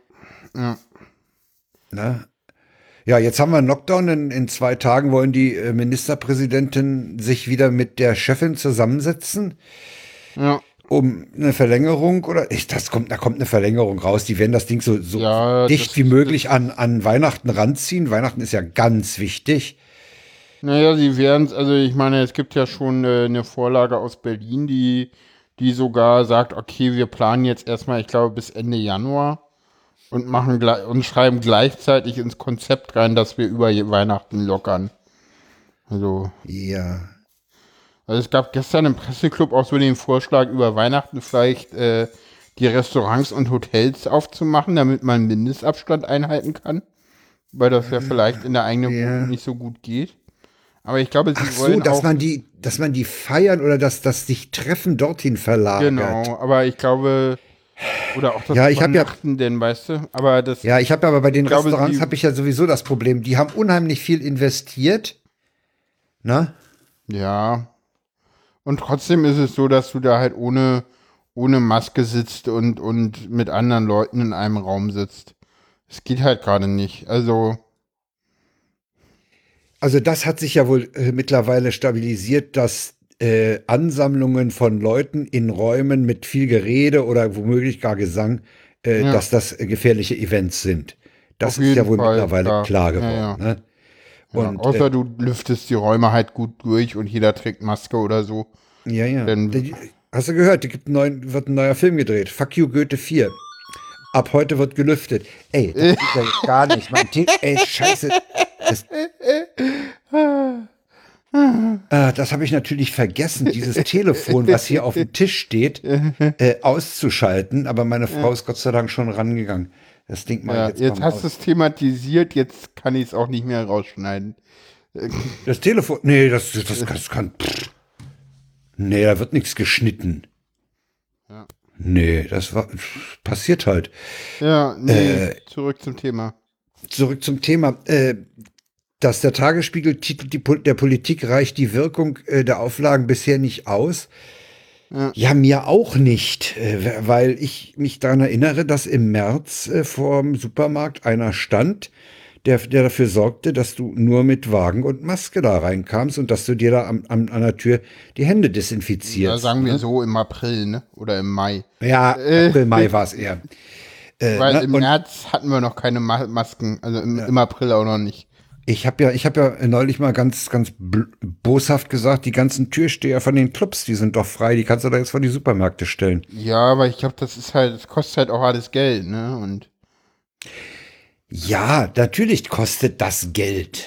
Ja. Ne? Ja, jetzt haben wir einen Lockdown. In, in zwei Tagen wollen die äh, Ministerpräsidentin sich wieder mit der Chefin zusammensetzen, Ja. Um eine Verlängerung oder ich, das kommt, da kommt eine Verlängerung raus. Die werden das Ding so, so Ja, dicht wie möglich an, an Weihnachten ranziehen. Weihnachten ist ja ganz wichtig. Naja, sie werden es, also ich meine, es gibt ja schon äh, eine Vorlage aus Berlin, die, die sogar sagt, okay, wir planen jetzt erstmal, ich glaube, bis Ende Januar und machen gleich und schreiben gleichzeitig ins Konzept rein, dass wir über Weihnachten lockern. Also, Ja. Also es gab gestern im Presseclub auch so den Vorschlag, über Weihnachten vielleicht äh, die Restaurants und Hotels aufzumachen, damit man Mindestabstand einhalten kann. Weil das ja vielleicht in der eigenen Ja. Wohnung nicht so gut geht. Aber ich glaube, sie Ach so, wollen dass auch man die, dass man die feiern oder dass das sich Treffen dorthin verlagert. Genau, aber ich glaube, oder auch das Ja, ich hab ja- denn, weißt du? Aber das, Ja, ich habe aber bei den glaube, Restaurants habe ich ja sowieso das Problem. Die haben unheimlich viel investiert. Ne? ja. Und trotzdem ist es so, dass du da halt ohne, ohne Maske sitzt und, und mit anderen Leuten in einem Raum sitzt. Es geht halt gerade nicht. Also, Also das hat sich ja wohl äh, mittlerweile stabilisiert, dass äh, Ansammlungen von Leuten in Räumen mit viel Gerede oder womöglich gar Gesang, äh, Ja. dass das äh, gefährliche Events sind. Das ist ja wohl Fall, mittlerweile klar. klar geworden. ja. Ne? ja, Und außer äh, du lüftest die Räume halt gut durch und jeder trägt Maske oder so. Ja, ja. denn- Hast du gehört? Da gibt neuen, wird ein neuer Film gedreht. Fuck you Goethe 4. Ab heute wird gelüftet. Ey, das *laughs* geht ja jetzt gar nicht. Mein Te ey, scheiße. Das, äh, das habe ich natürlich vergessen, dieses Telefon, was hier auf dem Tisch steht, äh, auszuschalten. Aber meine Frau ist Gott sei Dank schon rangegangen. Das Ding mal Ja, jetzt, jetzt hast du es thematisiert, jetzt kann ich es auch nicht mehr rausschneiden. Das Telefon, nee, das, das, das kann. Pff. Nee, da wird nichts geschnitten. Ja. Nee, das war passiert halt. Ja, nee, Äh, zurück zum Thema. Zurück zum Thema. Äh, dass der Tagesspiegel titelt, die, der Politik reicht die Wirkung äh, der Auflagen bisher nicht aus. Ja. Ja, mir auch nicht, äh, weil ich mich daran erinnere, dass im März äh, vor dem Supermarkt einer stand, der, der dafür sorgte, dass du nur mit Wagen und Maske da reinkamst und dass du dir da am, am, an der Tür die Hände desinfizierst. Da sagen wir ne? so im April, ne? Oder im Mai. Ja, April, Mai war es eher. Äh, Weil ne? im und März hatten wir noch keine Ma Masken, also im, im April auch noch nicht. ich habe ja, ich habe ja neulich mal ganz, ganz boshaft gesagt, die ganzen Türsteher von den Clubs, die sind doch frei, die kannst du da jetzt vor die Supermärkte stellen. Ja, aber ich glaube, das ist halt, das kostet halt auch alles Geld, ne? Und Ja, natürlich kostet das Geld.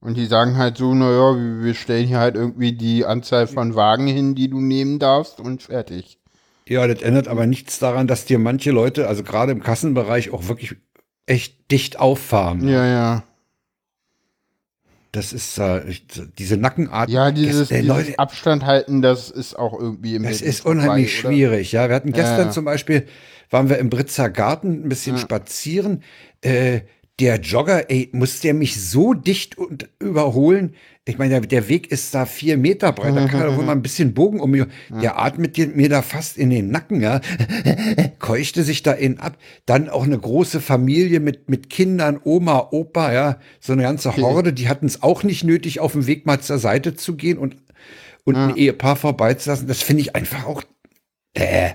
Und die sagen halt so, naja, wir stellen hier halt irgendwie die Anzahl von Wagen hin, die du nehmen darfst und fertig. Ja, das ändert aber nichts daran, dass dir manche Leute, also gerade im Kassenbereich, auch wirklich echt dicht auffahren. Ja, ja. Das ist äh, diese Nackenart. Ja, dieses, Äh, dieses Leute, Abstand halten, das ist auch irgendwie im das Berlin ist vorbei, unheimlich oder? schwierig. Ja, wir hatten gestern ja. zum Beispiel, waren wir im Britzer Garten ein bisschen spazieren. Äh, der Jogger, ey, muss der mich so dicht und überholen? Ich meine, der, der Weg ist da vier Meter breit, da kann er wohl mal ein bisschen Bogen um mich. Der atmet mir da fast in den Nacken, ja. *laughs* Keuchte sich da in ab. Dann auch eine große Familie mit, mit Kindern, Oma, Opa, ja. So eine ganze Horde, die hatten es auch nicht nötig, auf dem Weg mal zur Seite zu gehen und, und ein Ehepaar vorbeizulassen. Das finde ich einfach auch, äh,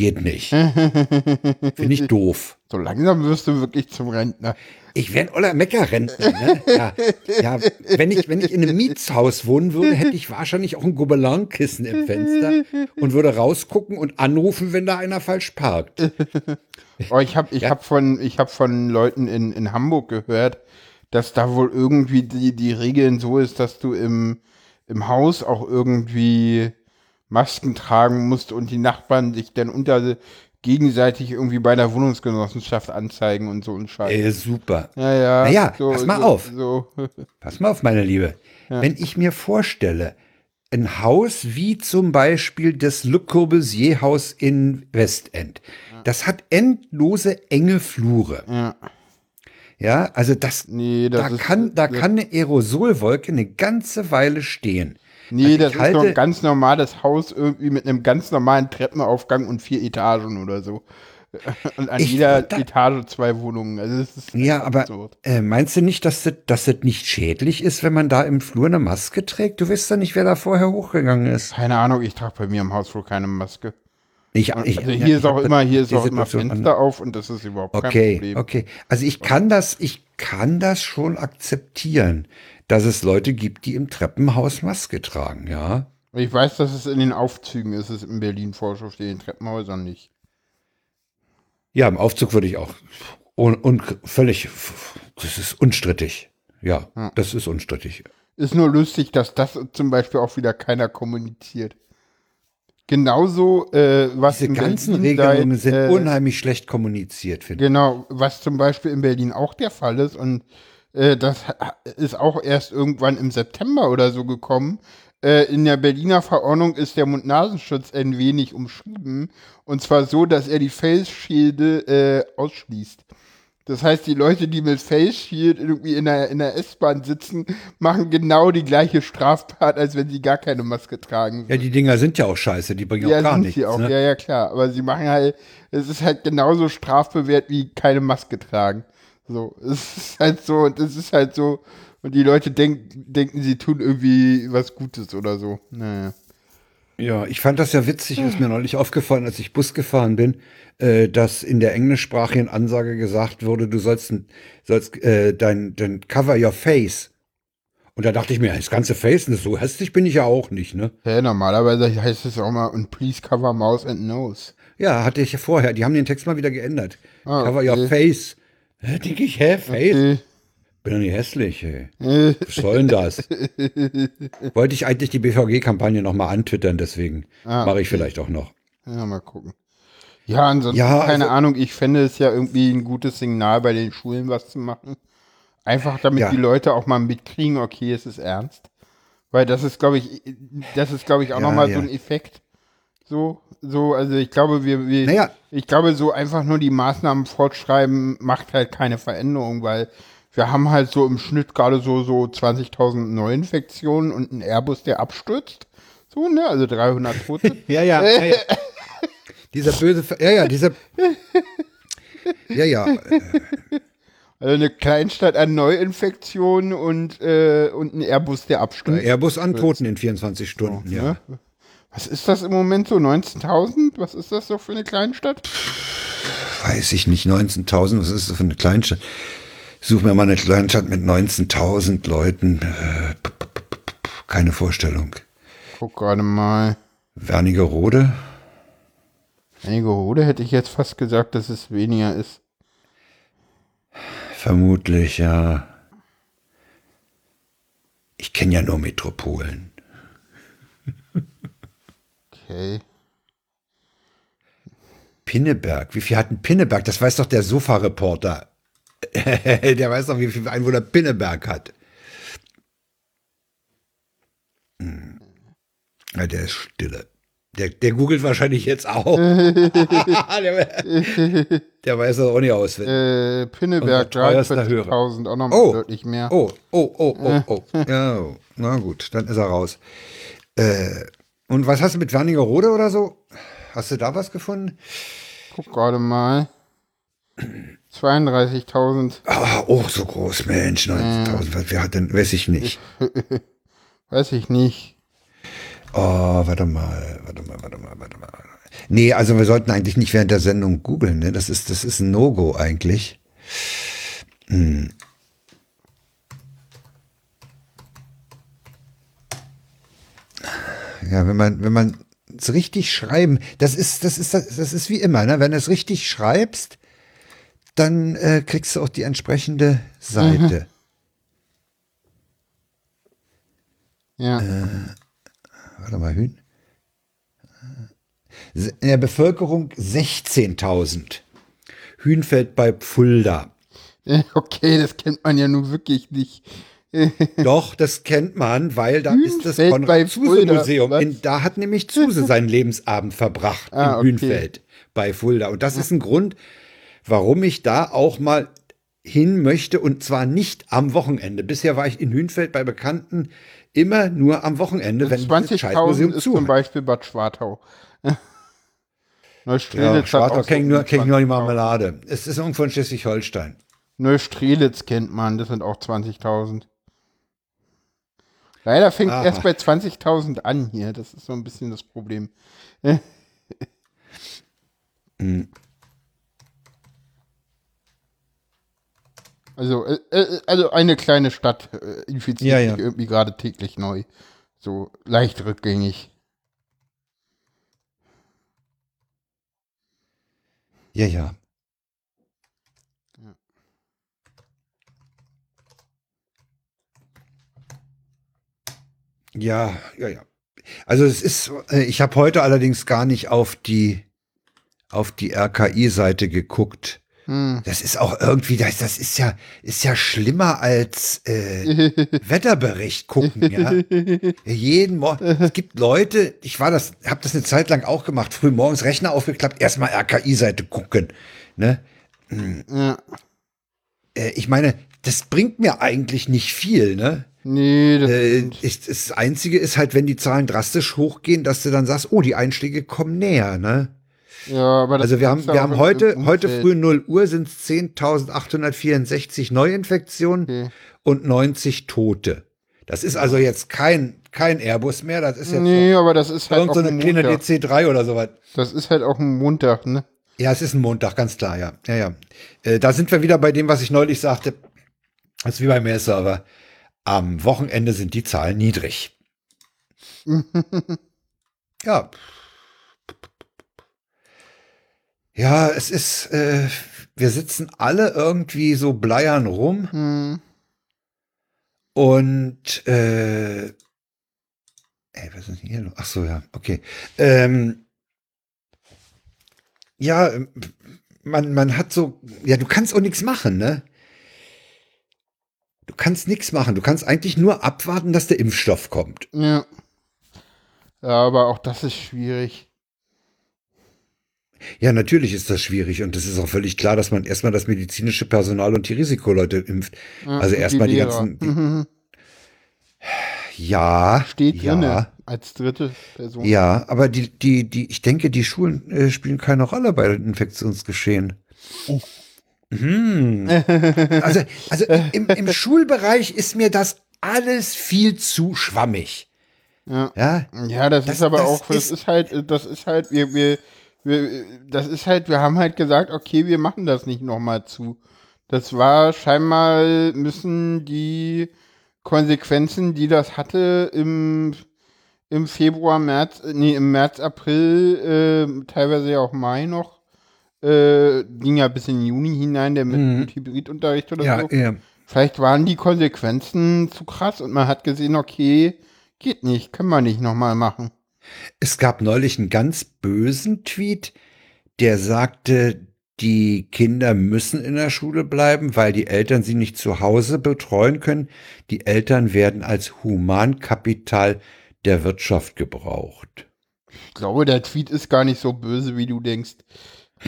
geht nicht. *laughs* Finde ich doof. So langsam wirst du wirklich zum Rentner. Ich wäre ein oller Meckerrentner. Ne? Ja, ja, wenn ich, wenn ich in einem Mietshaus wohnen würde, hätte ich wahrscheinlich auch ein Gobelin-Kissen im Fenster und würde rausgucken und anrufen, wenn da einer falsch parkt. Oh, ich habe ich hab von, ich hab von Leuten in, in Hamburg gehört, dass da wohl irgendwie die, die Regeln so ist, dass du im, im Haus auch irgendwie Masken tragen musst und die Nachbarn sich dann unter gegenseitig irgendwie bei der Wohnungsgenossenschaft anzeigen und so ein Scheiß. Äh, super. Ja, ja. Naja, pass mal so, auf. So. *laughs* Pass mal auf, meine Liebe. Wenn ich mir vorstelle, ein Haus wie zum Beispiel das Le Corbusier-Haus in Westend, das hat endlose enge Flure. Ja. Ja, also das, Nee, das da ist- kann, da kann eine Aerosolwolke eine ganze Weile stehen. Nee, Also das ich ist doch ein ganz normales Haus irgendwie mit einem ganz normalen Treppenaufgang und vier Etagen oder so. *laughs* Und an Ich jeder da- Etage zwei Wohnungen. Also das ist Ja, aber äh, meinst du nicht, dass das, dass das nicht schädlich ist, wenn man da im Flur eine Maske trägt? Du weißt doch nicht, wer da vorher hochgegangen ist. Keine Ahnung, ich trage bei mir im Haus wohl keine Maske. Ich, ich, Also ja, hier ist ich auch immer, hier ist auch immer Fenster auf und das ist überhaupt kein Okay, Problem. okay. Also ich kann das, ich kann das schon akzeptieren, dass es Leute gibt, die im Treppenhaus Maske tragen, ja. Ich weiß, dass es in den Aufzügen ist, es in Berlin Vorschrift, in den Treppenhäusern nicht. Ja, im Aufzug würde ich auch. Und, und völlig, das ist unstrittig. Ja, das ist unstrittig. Ist nur lustig, dass das zum Beispiel auch wieder keiner kommuniziert. Genauso, äh, was Diese ganzen Berlin Regelungen sind äh, unheimlich schlecht kommuniziert, finde ich. Genau, was zum Beispiel in Berlin auch der Fall ist und äh, das ist auch erst irgendwann im September oder so gekommen. Äh, in der Berliner Verordnung ist der Mund-Nasenschutz ein wenig umschrieben und zwar so, dass er die Face Shielde äh, ausschließt. Das heißt, die Leute, die mit Face Shield irgendwie in der, in der S-Bahn sitzen, machen genau die gleiche Straftat, als wenn sie gar keine Maske tragen. Ja, die Dinger sind ja auch scheiße, die bringen Ja, auch gar sind nichts. sie auch, ne? ja, ja, klar. Aber sie machen halt, es ist halt genauso strafbewehrt wie keine Maske tragen. So, *laughs* es ist halt so, und es ist halt so, und die Leute denk, denken, sie tun irgendwie was Gutes oder so. Naja. Ja, ich fand das ja witzig, ist mir neulich aufgefallen, als ich Bus gefahren bin, äh, dass in der englischsprachigen Ansage gesagt wurde, du sollst, sollst äh, dein, dein Cover your face. Und da dachte ich mir, das ganze Face, so hässlich bin ich ja auch nicht, ne? Ja, normalerweise heißt es auch mal, und please cover Mouse and Nose. Ja, hatte ich ja vorher. Die haben den Text mal wieder geändert. Ah, Cover your okay. face. Denke ich, hä, face? Äh, Bin doch nicht hässlich, ey. Was soll denn das? *laughs* Wollte ich eigentlich die BVG-Kampagne nochmal antwittern, deswegen Ah, mache ich vielleicht auch noch. ja, mal gucken. Ja, ansonsten, Ja, keine also- Ahnung, ich fände es ja irgendwie ein gutes Signal bei den Schulen was zu machen. Einfach damit Ja. die Leute auch mal mitkriegen, okay, es ist ernst. Weil das ist, glaube ich, das ist, glaube ich, auch Ja, nochmal ja. so ein Effekt. So, so, also ich glaube, wir, wir Naja. ich glaube, so einfach nur die Maßnahmen fortschreiben macht halt keine Veränderung, weil wir haben halt so im Schnitt gerade so, so 20.000 Neuinfektionen und ein Airbus, der abstürzt. So, ne, also 300 Tote. *laughs* Ja, ja, ja, ja. dieser böse, Ver- ja, ja, dieser, *laughs* ja, ja, äh, Also eine Kleinstadt an Neuinfektionen und, äh, und ein Airbus, der Ein abstürzt. Airbus an Toten in 24 Stunden, ja. Ne? Was ist das im Moment so? 19.000? Was ist das so für eine Kleinstadt? Weiß ich nicht, 19.000, was ist das für eine Kleinstadt? Such mir mal eine Kleinstadt mit 19.000 Leuten. Äh, keine Vorstellung. Guck gerade mal. Wernigerode? Wernigerode hätte ich jetzt fast gesagt, dass es weniger ist. Vermutlich, ja. Ich kenne ja nur Metropolen. Okay. Pinneberg. Wie viel hat ein Pinneberg? Das weiß doch der Sofa-Reporter. *laughs* der weiß doch, wie viel Einwohner Pinneberg hat. Hm. Ja, der ist stille. Der, der googelt wahrscheinlich jetzt auch. *laughs* der, der weiß das auch nicht auswendig. Äh, Pinneberg, Unser teuerster 43.000, auch nochmal Oh. deutlich mehr. Oh, oh, oh, oh, oh. Ja, na gut, dann ist er raus. Äh, und was hast du mit Wernigerode oder so? Hast du da was gefunden? Guck gerade mal. 32.000. Ah, oh, so groß, Mensch, 90.000, was wer hat denn, weiß ich nicht. *laughs* Weiß ich nicht. Oh, warte mal, warte mal, warte mal, warte mal. Nee, also wir sollten eigentlich nicht während der Sendung googeln, ne? Das ist, das ist ein No-Go eigentlich. Hm. Ja, wenn man, wenn man es richtig schreiben, das ist, das ist, das, das ist wie immer, ne? Wenn du es richtig schreibst, dann äh, kriegst du auch die entsprechende Seite. Ja. Warte mal, Hühn. In der Bevölkerung 16.000. Hühnfeld bei Pfulda. *laughs* Okay, das kennt man ja nun wirklich nicht. Doch, das kennt man, weil da ist das Konrad-Zuse-Museum. Fulda, In- Da hat nämlich Zuse seinen Lebensabend verbracht Ah, im okay. Hühnfeld bei Fulda. Und das ist ein Grund, warum ich da auch mal hin möchte und zwar nicht am Wochenende. Bisher war ich in Hühnfeld bei Bekannten immer nur am Wochenende, wenn dieses 20.000 Scheißmuseum ist zu zum. Beispiel Bad Schwartau. *laughs* Neustrelitz Ja, Schwartau kenne ich nur, kenn nur die 20.000. Marmelade. Es ist irgendwo in Schleswig-Holstein. Neustrelitz kennt man, das sind auch 20.000. Leider fängt Aha. erst bei 20.000 an hier, das ist so ein bisschen das Problem. *laughs* Also, äh, äh, also eine kleine Stadt äh, infiziert Ja, ja. sich irgendwie gerade täglich neu. So leicht rückgängig. Ja, ja. Ja, ja, ja. Also es ist, äh, ich habe heute allerdings gar nicht auf die auf die RKI-Seite geguckt. Hm. Das ist auch irgendwie, das, das ist ja, ist ja schlimmer als äh, *laughs* Wetterbericht gucken, ja. *laughs* Jeden Morgen. Es gibt Leute, ich war das, habe das eine Zeit lang auch gemacht, früh morgens Rechner aufgeklappt, erstmal RKI-Seite gucken. Ne? Ja. Äh, ich meine, das bringt mir eigentlich nicht viel, ne? Nee, das Äh, ich, das Einzige ist halt, wenn die Zahlen drastisch hochgehen, dass du dann sagst, oh, die Einschläge kommen näher, ne? ja, aber das Also wir haben, wir haben heute, heute früh 0 Uhr sind es 10.864 Neuinfektionen Okay. und 90 Tote. Das ist also jetzt kein, kein Airbus mehr, das ist jetzt Nee, aber das ist halt irgend auch so eine ein kleine Montag. DC-3 oder sowas. Das ist halt auch ein Montag, ne? Ja, es ist ein Montag, ganz klar, ja. Ja, ja. Äh, da sind wir wieder bei dem, was ich neulich sagte. Das ist wie beim Mail-Server. Am Wochenende sind die Zahlen niedrig. *laughs* ja. Ja, es ist, äh, wir sitzen alle irgendwie so bleiern rum Hm. und, äh, ey, was ist denn hier? los? Ach so, ja, okay. Ähm, ja, man, man hat so, ja, du kannst auch nichts machen, ne? Du kannst nichts machen. Du kannst eigentlich nur abwarten, dass der Impfstoff kommt. Ja. Ja, aber auch das ist schwierig. Ja, natürlich ist das schwierig und es ist auch völlig klar, dass man erstmal das medizinische Personal und die Risikoleute impft. Ja, Also erstmal die Lehrer. ganzen- die- Mhm. Ja, Steht ja, drinne als dritte Person. ja, aber die, die, die, ich denke, die Schulen äh, spielen keine Rolle bei dem Infektionsgeschehen. Hm. Also, also im, im *laughs* Schulbereich ist mir das alles viel zu schwammig. Ja. Ja, Ja, das, Das- ist aber das auch, das ist- ist, halt, das ist halt, wir, wir, wir, das ist halt, wir haben halt gesagt, okay, wir machen das nicht nochmal zu. Das war scheinbar müssen die Konsequenzen, die das hatte im, im Februar, März, nee, im März, April, äh, teilweise ja auch Mai noch, äh, ging ja bis in Juni hinein, der mit, Mhm. mit Hybridunterricht oder ja, so. ja. Vielleicht waren die Konsequenzen zu krass und man hat gesehen, okay, geht nicht, können wir nicht nochmal machen. Es gab neulich einen ganz bösen Tweet, der sagte, die Kinder müssen in der Schule bleiben, weil die Eltern sie nicht zu Hause betreuen können. Die Eltern werden als Humankapital der Wirtschaft gebraucht. Ich glaube, der Tweet ist gar nicht so böse, wie du denkst.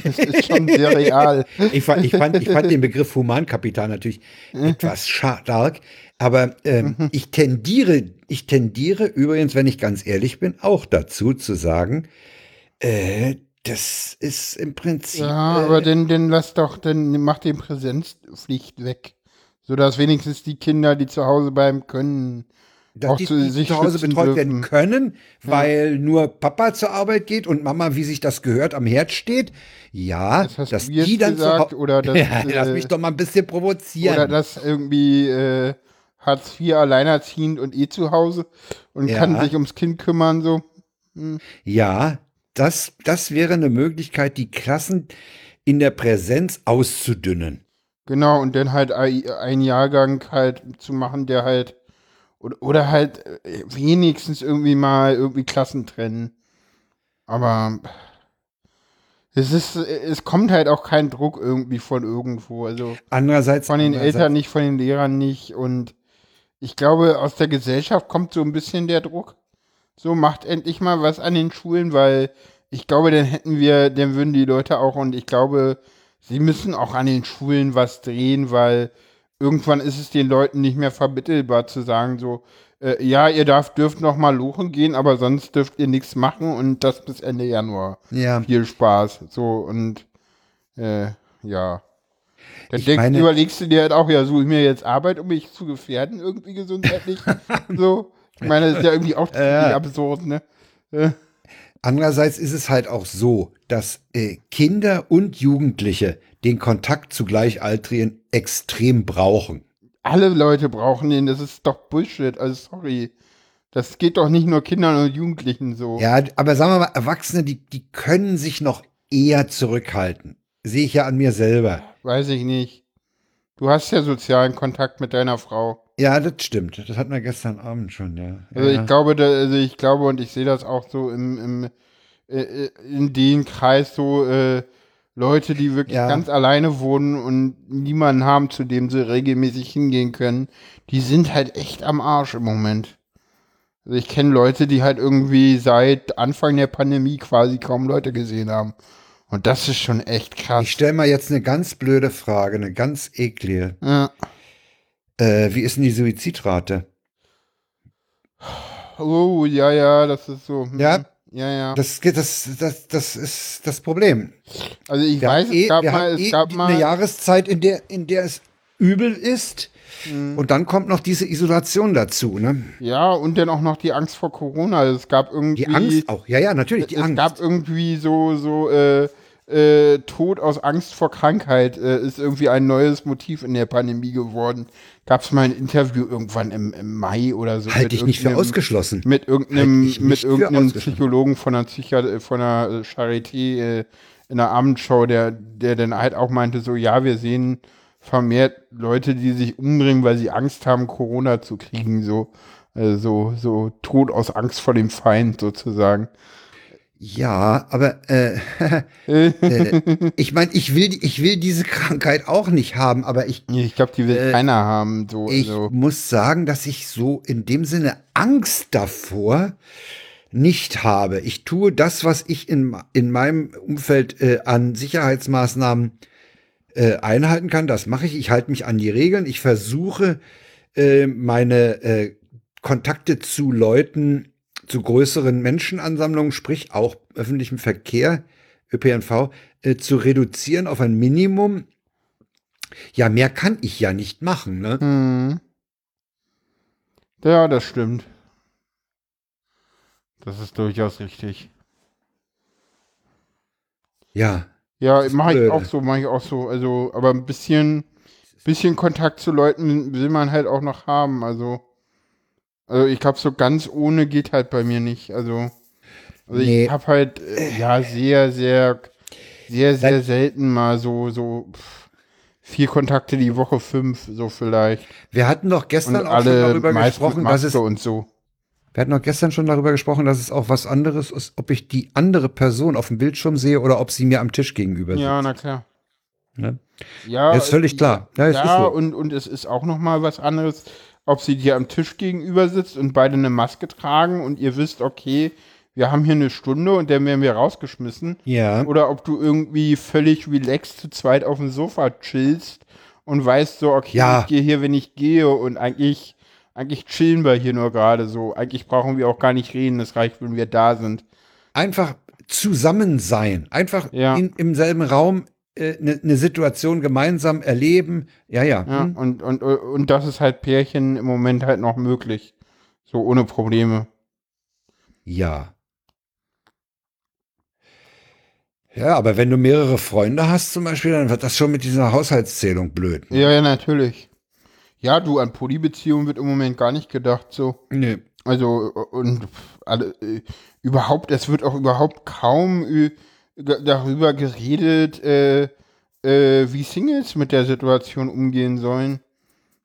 Es ist schon sehr real. *laughs* Ich fand, ich fand, ich fand den Begriff Humankapital natürlich etwas stark, aber ähm, ich tendiere, ich tendiere übrigens, wenn ich ganz ehrlich bin, auch dazu zu sagen, äh, das ist im Prinzip. Ja, äh, aber dann, dann lass doch, dann mach den Präsenzpflicht weg. Sodass wenigstens die Kinder, die zu Hause bleiben können, dass die, zu die sich zu Hause betreut werden können, weil nur Papa zur Arbeit geht und Mama, wie sich das gehört, am Herd steht. Ja, Das hast dass die dann gesagt, zu oder *laughs* das, ja, lass äh, mich doch mal ein bisschen provozieren. Oder das irgendwie äh, Hartz IV alleinerziehend und eh zu Hause und Ja. kann sich ums Kind kümmern, so. Ja, das, das wäre eine Möglichkeit, die Klassen in der Präsenz auszudünnen. Genau, und dann halt ein Jahrgang halt zu machen, der halt, oder, halt äh, wenigstens irgendwie mal irgendwie Klassen trennen. Aber es ist, es kommt halt auch kein Druck irgendwie von irgendwo, also Andererseits, von den andererseits- Eltern nicht, von den Lehrern nicht und ich glaube, aus der Gesellschaft kommt so ein bisschen der Druck. So, macht endlich mal was an den Schulen, weil ich glaube, dann hätten wir, dann würden die Leute auch, und ich glaube, sie müssen auch an den Schulen was drehen, weil irgendwann ist es den Leuten nicht mehr vermittelbar zu sagen, so, äh, ja, ihr darf, dürft noch mal lochen gehen, aber sonst dürft ihr nichts machen und das bis Ende Januar. Ja, Viel Spaß. So, und äh, ja. Dann denk, meine- überlegst du dir halt auch, ja, suche ich mir jetzt Arbeit, um mich zu gefährden, irgendwie gesundheitlich. *laughs* so. Ich meine, das ist ja irgendwie auch ziemlich absurd, ne? andererseits ist es halt auch so, dass äh, Kinder und Jugendliche den Kontakt zu Gleichaltrigen extrem brauchen. Alle Leute brauchen den, das ist doch Bullshit, also sorry. Das geht doch nicht nur Kindern und Jugendlichen so. Ja, aber sagen wir mal, Erwachsene, die, die können sich noch eher zurückhalten. Sehe ich ja an mir selber. Weiß ich nicht. Du hast ja sozialen Kontakt mit deiner Frau. Ja, das stimmt. Das hatten wir gestern Abend schon, ja. Also ja. ich glaube, da, also ich glaube und ich sehe das auch so im, im äh, äh, in den Kreis so äh, Leute, die wirklich Ja. ganz alleine wohnen und niemanden haben, zu dem sie regelmäßig hingehen können, die sind halt echt am Arsch im Moment. Also ich kenne Leute, die halt irgendwie seit Anfang der Pandemie quasi kaum Leute gesehen haben. Und das ist schon echt krass. Ich stelle mal jetzt eine ganz blöde Frage, eine ganz eklige. Ja. Äh, wie ist denn die Suizidrate? Oh, ja, ja, das ist so. hm, Ja. Ja, ja. Das, das, das, das ist das Problem. Also ich Wir weiß, haben eh, es gab mal, es eh gab mal. eine Jahreszeit, in der, in der es übel ist. Mhm. Und dann kommt noch diese Isolation dazu. Ne? Ja, und dann auch noch die Angst vor Corona. Also Es gab irgendwie. Die Angst auch. Ja, ja, natürlich, die es Angst. gab irgendwie so, so, äh, äh, Tod aus Angst vor Krankheit äh, ist irgendwie ein neues Motiv in der Pandemie geworden. Gab es mal ein Interview irgendwann im, im Mai oder so. Halte mit ich nicht für ausgeschlossen. Mit irgendeinem, nicht mit irgendeinem. Psychologen von einer, Psychi von einer Charité äh, in einer Abendshow, der, der dann halt auch meinte, so, ja, wir sehen vermehrt Leute, die sich umbringen, weil sie Angst haben, Corona zu kriegen, so, äh, so, so Tod aus Angst vor dem Feind sozusagen. Ja, aber äh, *laughs* äh, ich meine, ich will, ich will diese Krankheit auch nicht haben, aber ich, Ich glaube, die will Äh, keiner haben, so, ich also. muss sagen, dass ich so in dem Sinne Angst davor nicht habe. Ich tue das, was ich in, in meinem Umfeld äh, an Sicherheitsmaßnahmen äh, einhalten kann. Das mache ich. Ich halte mich an die Regeln. Ich versuche, äh, meine äh, Kontakte zu Leuten, zu größeren Menschenansammlungen, sprich auch öffentlichem Verkehr, ÖPNV, äh, zu reduzieren auf ein Minimum. Ja, mehr kann ich ja nicht machen, ne? Hm. Ja, das stimmt. Das ist durchaus richtig. Ja. Ja, mache ich auch so, mache ich auch so. Also, aber ein bisschen, bisschen Kontakt zu Leuten will man halt auch noch haben. Also, also ich glaube, so ganz ohne geht halt bei mir nicht. Also, also Nee. ich habe halt, äh, ja, sehr, sehr, sehr, sehr Seit- selten mal so, so vier Kontakte die Woche, fünf, so vielleicht. Wir hatten doch Und gestern auch schon darüber gesprochen, dass Maske es und so. Wir hatten auch gestern schon darüber gesprochen, dass es auch was anderes ist, ob ich die andere Person auf dem Bildschirm sehe oder ob sie mir am Tisch gegenüber Ja, sitzt. na klar. Ne? Ja, Ist völlig klar. Ja, Ja, ist so. und, und es ist auch noch mal was anderes, ob sie dir am Tisch gegenüber sitzt und beide eine Maske tragen und ihr wisst, okay, wir haben hier eine Stunde und dann werden wir rausgeschmissen. Ja. Oder ob du irgendwie völlig relaxed zu zweit auf dem Sofa chillst und weißt so, okay, Ja. ich gehe hier, wenn ich gehe und eigentlich, eigentlich chillen wir hier nur gerade so. Eigentlich brauchen wir auch gar nicht reden, es reicht, wenn wir da sind. Einfach zusammen sein. Einfach Ja. in, im selben Raum eine äh, ne- ne Situation gemeinsam erleben. Ja, ja. Ja, Hm. und, und, und das ist halt Pärchen im Moment halt noch möglich. So ohne Probleme. Ja. Ja, aber wenn du mehrere Freunde hast zum Beispiel, dann wird das schon mit dieser Haushaltszählung blöd. Ja, ja, natürlich. Ja, du, an Polybeziehungen wird im Moment gar nicht gedacht, so. Nee. Also, und alle, äh, überhaupt, es wird auch überhaupt kaum darüber geredet, äh, äh, wie Singles mit der Situation umgehen sollen.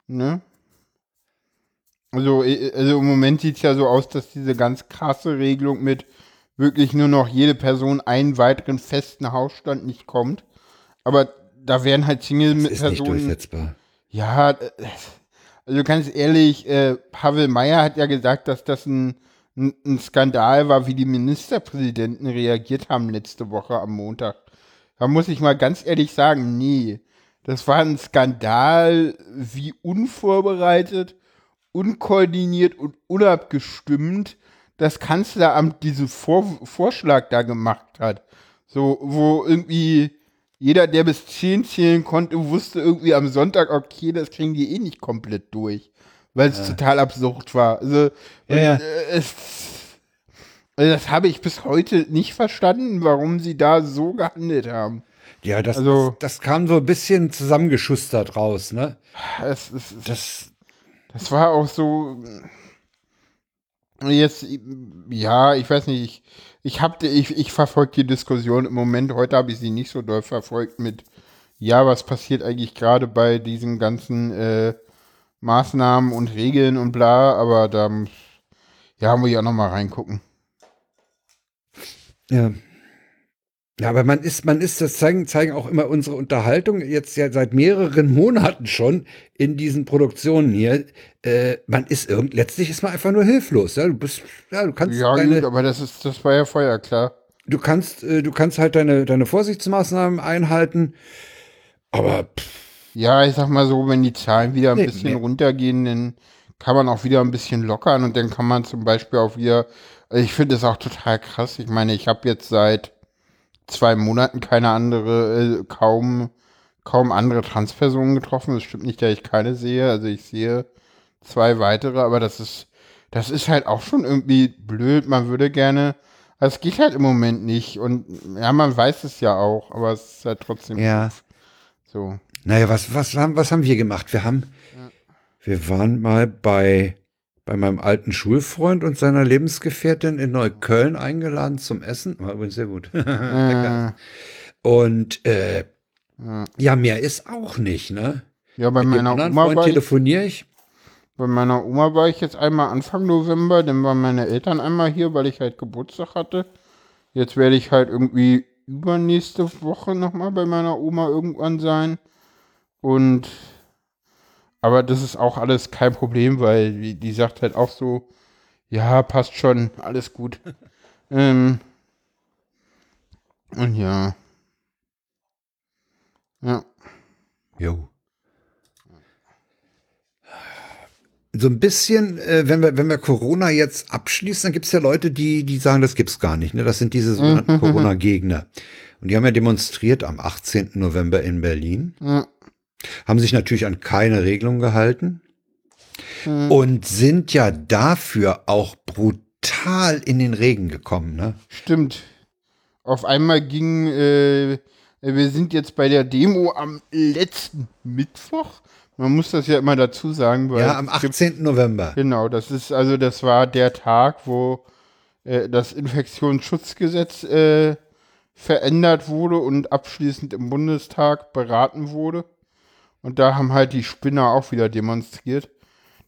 Ne? Also, äh, also im Moment sieht es ja so aus, dass diese ganz krasse Regelung mit wirklich nur noch jede Person einen weiteren festen Hausstand nicht kommt. Aber da werden halt Das ist nicht Single-Personen. durchsetzbar. Ja, äh, also ganz ehrlich, äh, Pavel Meyer hat ja gesagt, dass das ein, ein, Skandal war, wie die Ministerpräsidenten reagiert haben letzte Woche am Montag. Da muss ich mal ganz ehrlich sagen, nee. Das war ein Skandal, wie unvorbereitet, unkoordiniert und unabgestimmt das Kanzleramt diesen Vor Vorschlag da gemacht hat. So, wo irgendwie jeder, der bis 10 zählen konnte, wusste irgendwie am Sonntag, okay, das kriegen die eh nicht komplett durch. Weil es total absurd war. Also, Ja, ja. und, äh, es, also das habe ich bis heute nicht verstanden, warum sie da so gehandelt haben. Ja, das, Also- das, das kam so ein bisschen zusammengeschustert raus, ne? Es, es, Das, Das war auch so. Jetzt, ja, ich weiß nicht, ich, ich, hab, ich, ich verfolge die Diskussion im Moment. Heute habe ich sie nicht so doll verfolgt mit, ja, was passiert eigentlich gerade bei diesen ganzen äh, Maßnahmen und Regeln und bla, aber da ja, muss ich auch noch mal reingucken. ja. Ja, aber man ist, man ist, das zeigen, zeigen auch immer unsere Unterhaltung jetzt ja seit mehreren Monaten schon in diesen Produktionen hier. Äh, man ist irgend, letztlich ist man einfach nur hilflos. Ja, du bist, ja, du kannst Ja, deine, gut, aber das ist, das war ja vorher klar. du kannst, äh, du kannst halt deine, deine Vorsichtsmaßnahmen einhalten. Aber pff, Ja, ich sag mal so, wenn die Zahlen wieder ein Nee, bisschen nee. runtergehen, dann kann man auch wieder ein bisschen lockern und dann kann man zum Beispiel auch wieder, also ich finde es auch total krass. Ich meine, ich habe jetzt seit zwei Monaten keine andere, äh, kaum, kaum andere Transpersonen getroffen. Es stimmt nicht, dass ich keine sehe. Also ich sehe zwei weitere, aber das ist, das ist halt auch schon irgendwie blöd. Man würde gerne, also es geht halt im Moment nicht und ja, man weiß es ja auch, aber es ist halt trotzdem ja. so. Naja, was, was, haben, was haben wir gemacht? Wir haben, wir waren mal bei, bei meinem alten Schulfreund und seiner Lebensgefährtin in Neukölln eingeladen zum Essen. War übrigens sehr gut. Äh, *laughs* und äh, Ja. ja, mehr ist auch nicht, ne? Ja, bei Mit meiner Oma Freund telefoniere ich. bei meiner Oma war ich jetzt einmal Anfang November, dann waren meine Eltern einmal hier, weil ich halt Geburtstag hatte. Jetzt werde ich halt irgendwie übernächste Woche nochmal bei meiner Oma irgendwann sein. Und aber das ist auch alles kein Problem, weil die, die sagt halt auch so, ja, passt schon, alles gut. *laughs* ähm, und ja. Ja. Jo. So ein bisschen, äh, wenn wir, wenn wir Corona jetzt abschließen, dann gibt es ja Leute, die, die sagen, das gibt's gar nicht. Ne? Das sind diese sogenannten *laughs* Corona-Gegner. Und die haben ja demonstriert am 18. November in Berlin. ja. Haben sich natürlich an keine Regelung gehalten und sind ja dafür auch brutal in den Regen gekommen. Ne? Stimmt. Auf einmal ging, äh, wir sind jetzt bei der Demo am letzten Mittwoch. Man muss das ja immer dazu sagen, weil Ja, am es gibt- 18. November. Genau, das ist also das war der Tag, wo äh, das Infektionsschutzgesetz äh, verändert wurde und abschließend im Bundestag beraten wurde. Und da haben halt die Spinner auch wieder demonstriert.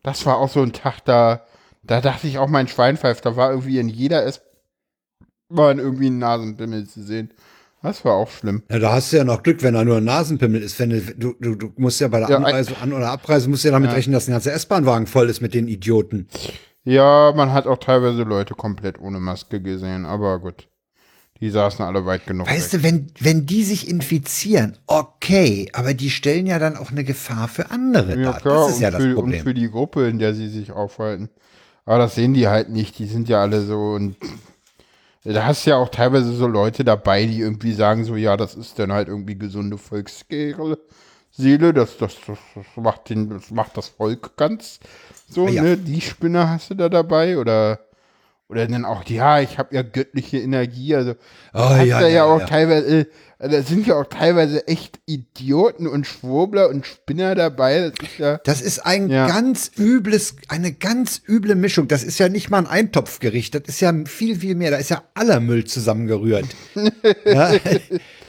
Das war auch so ein Tag, da, da dachte ich auch mein Schwein pfeift. Da war irgendwie in jeder S-Bahn irgendwie ein Nasenbimmel zu sehen. Das war auch schlimm. Ja, da hast du ja noch Glück, wenn da nur ein Nasenpimmel ist. Wenn du, du, du, musst ja bei der Ja, Anreise, An- oder Abreise, musst ja damit rechnen, dass ein ganzer S-Bahn-Wagen voll ist mit den Idioten. Ja, man hat auch teilweise Leute komplett ohne Maske gesehen, aber gut. Die saßen alle weit genug Weißt weg. du, wenn, wenn die sich infizieren, okay, aber die stellen ja dann auch eine Gefahr für andere Ja, dar. klar, das ist ja und, das für, und Problem. für die Gruppe, in der sie sich aufhalten. Aber das sehen die halt nicht, die sind ja alle so und da hast du ja auch teilweise so Leute dabei, die irgendwie sagen so, ja, das ist dann halt irgendwie gesunde Volksseele, das, das, das, das, macht den, das macht das Volk ganz so, Ja. ne, die Spinner hast du da dabei oder oder dann auch, ja, ich habe ja göttliche Energie, also Oh, ja, ja, ja, auch ja. teilweise, äh, da sind ja auch teilweise echt Idioten und Schwurbler und Spinner dabei, das ist ja, Das ist ein Ja. ganz übles, eine ganz üble Mischung. Das ist ja nicht mal ein Eintopfgericht. Das ist ja viel, viel mehr. Da ist ja aller Müll zusammengerührt. *laughs* ja?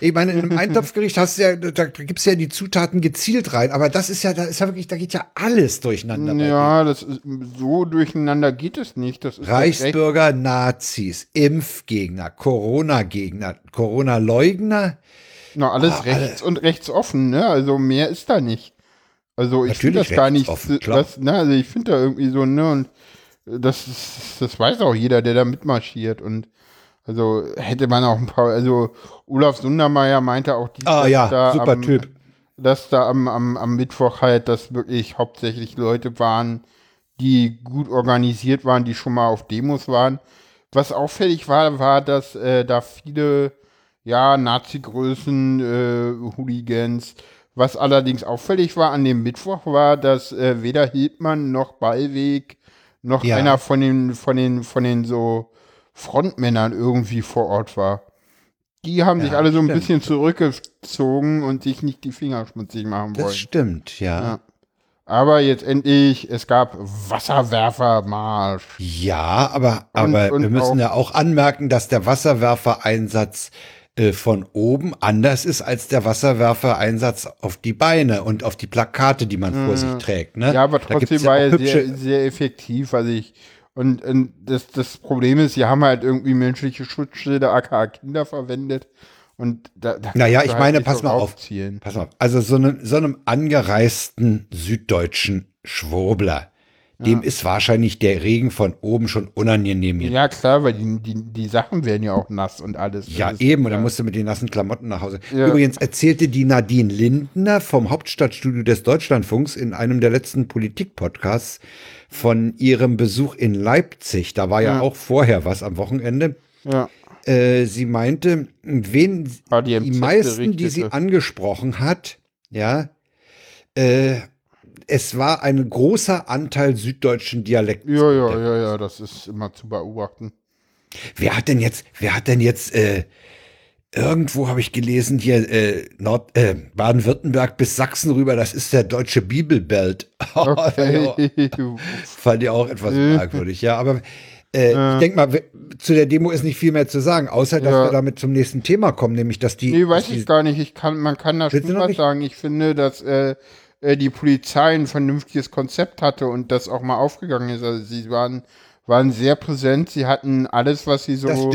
Ich meine, in einem Eintopfgericht hast du ja, da gibt's ja die Zutaten gezielt rein. Aber das ist ja, da ist ja wirklich, da geht ja alles durcheinander. Ja, das ist, so durcheinander geht es nicht. Das ist Reichsbürger, Nazis, Impfgegner, Corona-Gegner, Corona-Leugner. Na, alles Ah, rechts und rechtsoffen, ne? Also mehr ist da nicht. Also ich finde das gar nicht, klar. das, ne? Also ich finde da irgendwie so, ne? Und das ist, das weiß auch jeder, der da mitmarschiert. Und also hätte man auch ein paar, also Olaf Sundermeier meinte auch, die, Ah ja, da super am, Typ. dass da am, am, am Mittwoch halt, dass wirklich hauptsächlich Leute waren, die gut organisiert waren, die schon mal auf Demos waren. Was auffällig war, war, dass äh, da viele, ja, Nazi-Größen, äh, Hooligans, was allerdings auffällig war an dem Mittwoch war, dass äh, weder Hildmann noch Ballweg noch Ja. einer von den, von den, von den so Frontmännern irgendwie vor Ort war. Die haben sich Ja, alle so ein stimmt. bisschen zurückgezogen und sich nicht die Finger schmutzig machen Das wollen. stimmt, ja. Ja. Aber jetzt endlich, es gab Wasserwerfermarsch. Ja, aber, aber und wir müssen auch- ja auch anmerken, dass der Wasserwerfereinsatz äh, von oben anders ist als der Wasserwerfereinsatz auf die Beine und auf die Plakate, die man vor sich trägt. Ne? Ja, aber trotzdem ja war er sehr, sehr effektiv. Also ich, und, und das, das Problem ist, sie haben halt irgendwie menschliche Schutzschilder, aka Kinder verwendet. Und da, da Naja, ich halt meine, pass so mal auf. Pass mal, auf, also so einem, so einem angereisten süddeutschen Schwurbler, dem ist wahrscheinlich der Regen von oben schon unangenehm. Ja, klar, weil die, die, die Sachen werden ja auch nass und alles. Das Ja, ist- eben, und dann musst du mit den nassen Klamotten nach Hause. Ja. Übrigens erzählte die Nadine Lindner vom Hauptstadtstudio des Deutschlandfunks in einem der letzten Politik-Podcasts von ihrem Besuch in Leipzig. Da war ja, Ja. auch vorher was am Wochenende. Ja. Äh, sie meinte, wen HDMZ die meisten, die sie angesprochen hat, ja, äh, es war ein großer Anteil süddeutschen Dialekts. Ja, ja, ja, ja, das ist immer zu beobachten. Wer hat denn jetzt, wer hat denn jetzt, äh, irgendwo habe ich gelesen, hier äh, Nord, äh, Baden-Württemberg bis Sachsen rüber, das ist der deutsche Bibelbelt. *laughs* Okay. Fand ich auch etwas merkwürdig, ja. Aber äh, Äh. ich denke mal, zu der Demo ist nicht viel mehr zu sagen, außer dass Ja. wir damit zum nächsten Thema kommen, nämlich dass die. Nee, weiß die ich gar nicht. Ich kann, man kann da schon was sagen. Ich finde, dass äh, äh, die Polizei ein vernünftiges Konzept hatte und das auch mal aufgegangen ist. Also sie waren, waren sehr präsent. Sie hatten alles, was sie so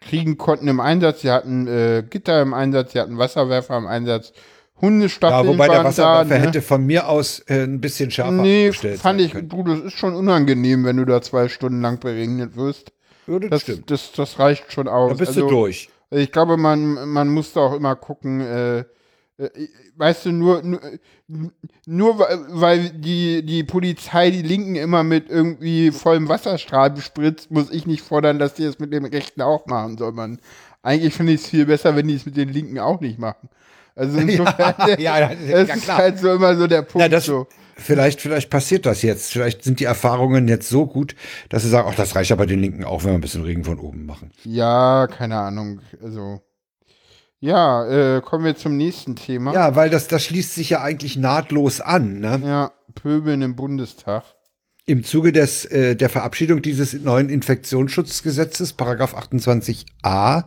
kriegen konnten im Einsatz. Sie hatten äh, Gitter im Einsatz, sie hatten Wasserwerfer im Einsatz. Hundestaffeln Ja, wobei der Wasserwerfer da. Ne? hätte von mir aus äh, ein bisschen schärfer Nee, gestellt fand ich, können. du, das ist schon unangenehm, wenn du da zwei Stunden lang beregnet wirst. Ja, das, Das, stimmt. das, das reicht schon aus. Da bist Also, du durch. Ich glaube, man, man muss da auch immer gucken, äh, äh, weißt du, nur, nur, nur weil- die, die Polizei die Linken immer mit irgendwie vollem Wasserstrahl bespritzt, muss ich nicht fordern, dass die es mit dem Rechten auch machen soll. Man, eigentlich finde ich es viel besser, wenn die es mit den Linken auch nicht machen. Also *laughs* insofern, *laughs* ja, ja, das ja, ist klar. halt so immer so der Punkt. Ja, das, so. vielleicht, vielleicht passiert das jetzt. Vielleicht sind die Erfahrungen jetzt so gut, dass sie sagen, ach, das reicht ja bei den Linken auch, wenn wir ein bisschen Regen von oben machen. ja, keine Ahnung. Also ja, äh, kommen wir zum nächsten Thema. Ja, weil das, das schließt sich ja eigentlich nahtlos an. Ne? Ja, Pöbeln im Bundestag. Im Zuge des, äh, der Verabschiedung dieses neuen Infektionsschutzgesetzes, Paragraph 28a,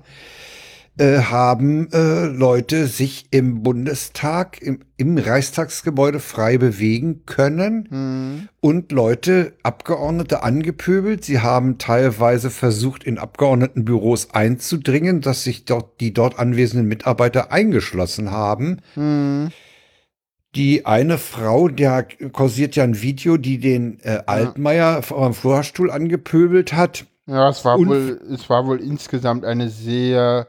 äh, haben äh, Leute sich im Bundestag, im, im Reichstagsgebäude frei bewegen können Hm. und Leute, Abgeordnete angepöbelt. Sie haben teilweise versucht, in Abgeordnetenbüros einzudringen, dass sich dort die dort anwesenden Mitarbeiter eingeschlossen haben. Hm. Die eine Frau, der kursiert ja ein Video, die den äh, Altmaier am Vorstuhl angepöbelt hat. Ja, es war Und- wohl, es war wohl insgesamt eine sehr,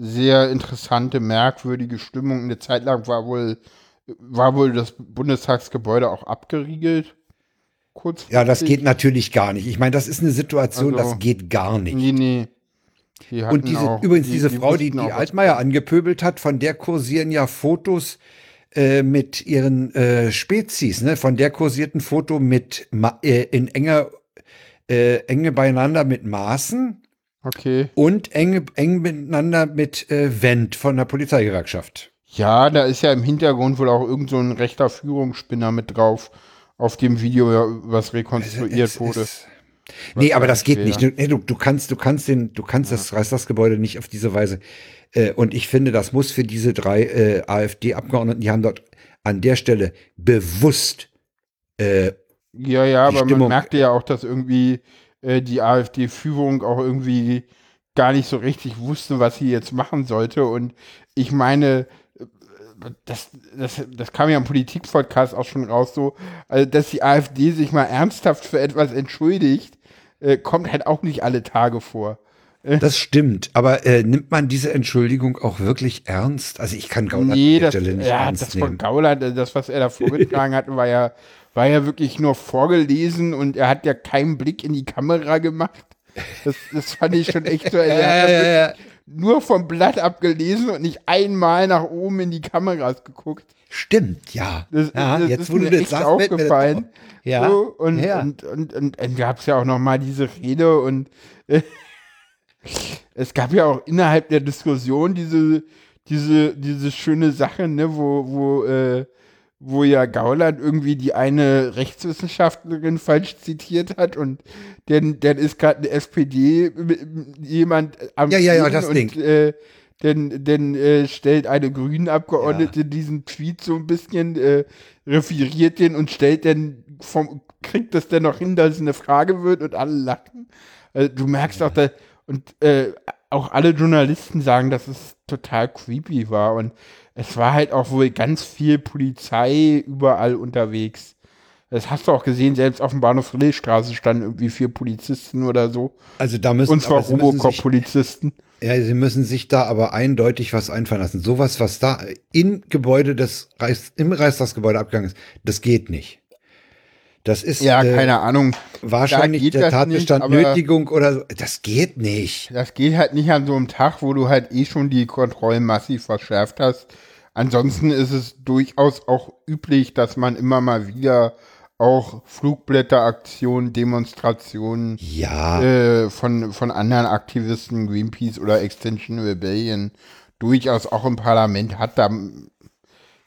sehr interessante, merkwürdige Stimmung. Eine Zeit lang war wohl, war wohl das Bundestagsgebäude auch abgeriegelt. Kurz. Ja, das geht natürlich gar nicht. Ich meine, das ist eine Situation, Also- das geht gar nicht. Nee, nee. Die Und diese, auch, übrigens, die- diese Frau, die wussten die was- Altmaier angepöbelt hat, von der kursieren ja Fotos äh, mit ihren äh, Spezies, ne? Von der kursierten Foto mit äh, in enger äh, enge beieinander mit Maßen Okay. und enge eng miteinander mit äh, Wendt von der Polizeigewerkschaft. Ja, da ist ja im Hintergrund wohl auch irgend so ein rechter Führungsspinner mit drauf auf dem Video, ja, was rekonstruiert Es wurde. ist- Nee, aber das geht nicht. Du, nee, du, du kannst, du kannst den, du kannst das Reichstagsgebäude nicht auf diese Weise. Äh, und ich finde, das muss für diese drei äh, AfD-Abgeordneten, die haben dort an der Stelle bewusst äh, Ja, ja, aber man Stimmung- merkte ja auch, dass irgendwie äh, die AfD-Führung auch irgendwie gar nicht so richtig wusste, was sie jetzt machen sollte. Und ich meine, äh, das, das, das kam ja im Politik-Podcast auch schon raus, so, also, dass die AfD sich mal ernsthaft für etwas entschuldigt, äh, kommt halt auch nicht alle Tage vor. Das stimmt, aber äh, nimmt man diese Entschuldigung auch wirklich ernst? Also ich kann Gauland Nee, das, nicht ja, ernst das von nehmen. Gauland, äh, das, was er da vorgetragen *laughs* hat, war ja, war ja wirklich nur vorgelesen und er hat ja keinen Blick in die Kamera gemacht. Das, das fand ich schon echt so. *laughs* Er hat ja ja, ja. nur vom Blatt abgelesen und nicht einmal nach oben in die Kameras geguckt. Stimmt, ja. Das, ja das jetzt ist du mir das echt aufgefallen. auf. Ja. So, und, ja. und, und, und, und gab es ja auch noch mal diese Rede und äh, *laughs* es gab ja auch innerhalb der Diskussion diese, diese, diese schöne Sache, ne, wo, wo, äh, wo ja Gauland irgendwie die eine Rechtswissenschaftlerin falsch zitiert hat und dann, dann ist gerade eine SPD jemand am Ja, ja, ja, das und, Ding. Äh, denn, denn äh, stellt eine Grünen-Abgeordnete diesen Tweet so ein bisschen, äh, referiert den und stellt dann vom, kriegt das dann noch hin, dass es eine Frage wird und alle lachen. Also, du merkst auch, da, und äh, auch alle Journalisten sagen, dass es total creepy war und es war halt auch wohl ganz viel Polizei überall unterwegs. Das hast du auch gesehen, selbst auf dem Bahnhof Friedrichstraße standen irgendwie vier Polizisten oder so. Also da müssen Und zwar Robocop-Polizisten. Ja, sie müssen sich da aber eindeutig was einfallen lassen. Sowas, was da im Gebäude des Reichs, im Reichstagsgebäude abgegangen ist, das geht nicht. Das ist Ja, äh, keine Ahnung. wahrscheinlich der Tatbestand nicht, Nötigung oder so. Das geht nicht. Das geht halt nicht an so einem Tag, wo du halt eh schon die Kontrollen massiv verschärft hast. Ansonsten ist es durchaus auch üblich, dass man immer mal wieder auch Flugblätteraktionen, Demonstrationen Ja, äh, von, von anderen Aktivisten, Greenpeace oder Extension Rebellion, durchaus auch im Parlament hat. Da,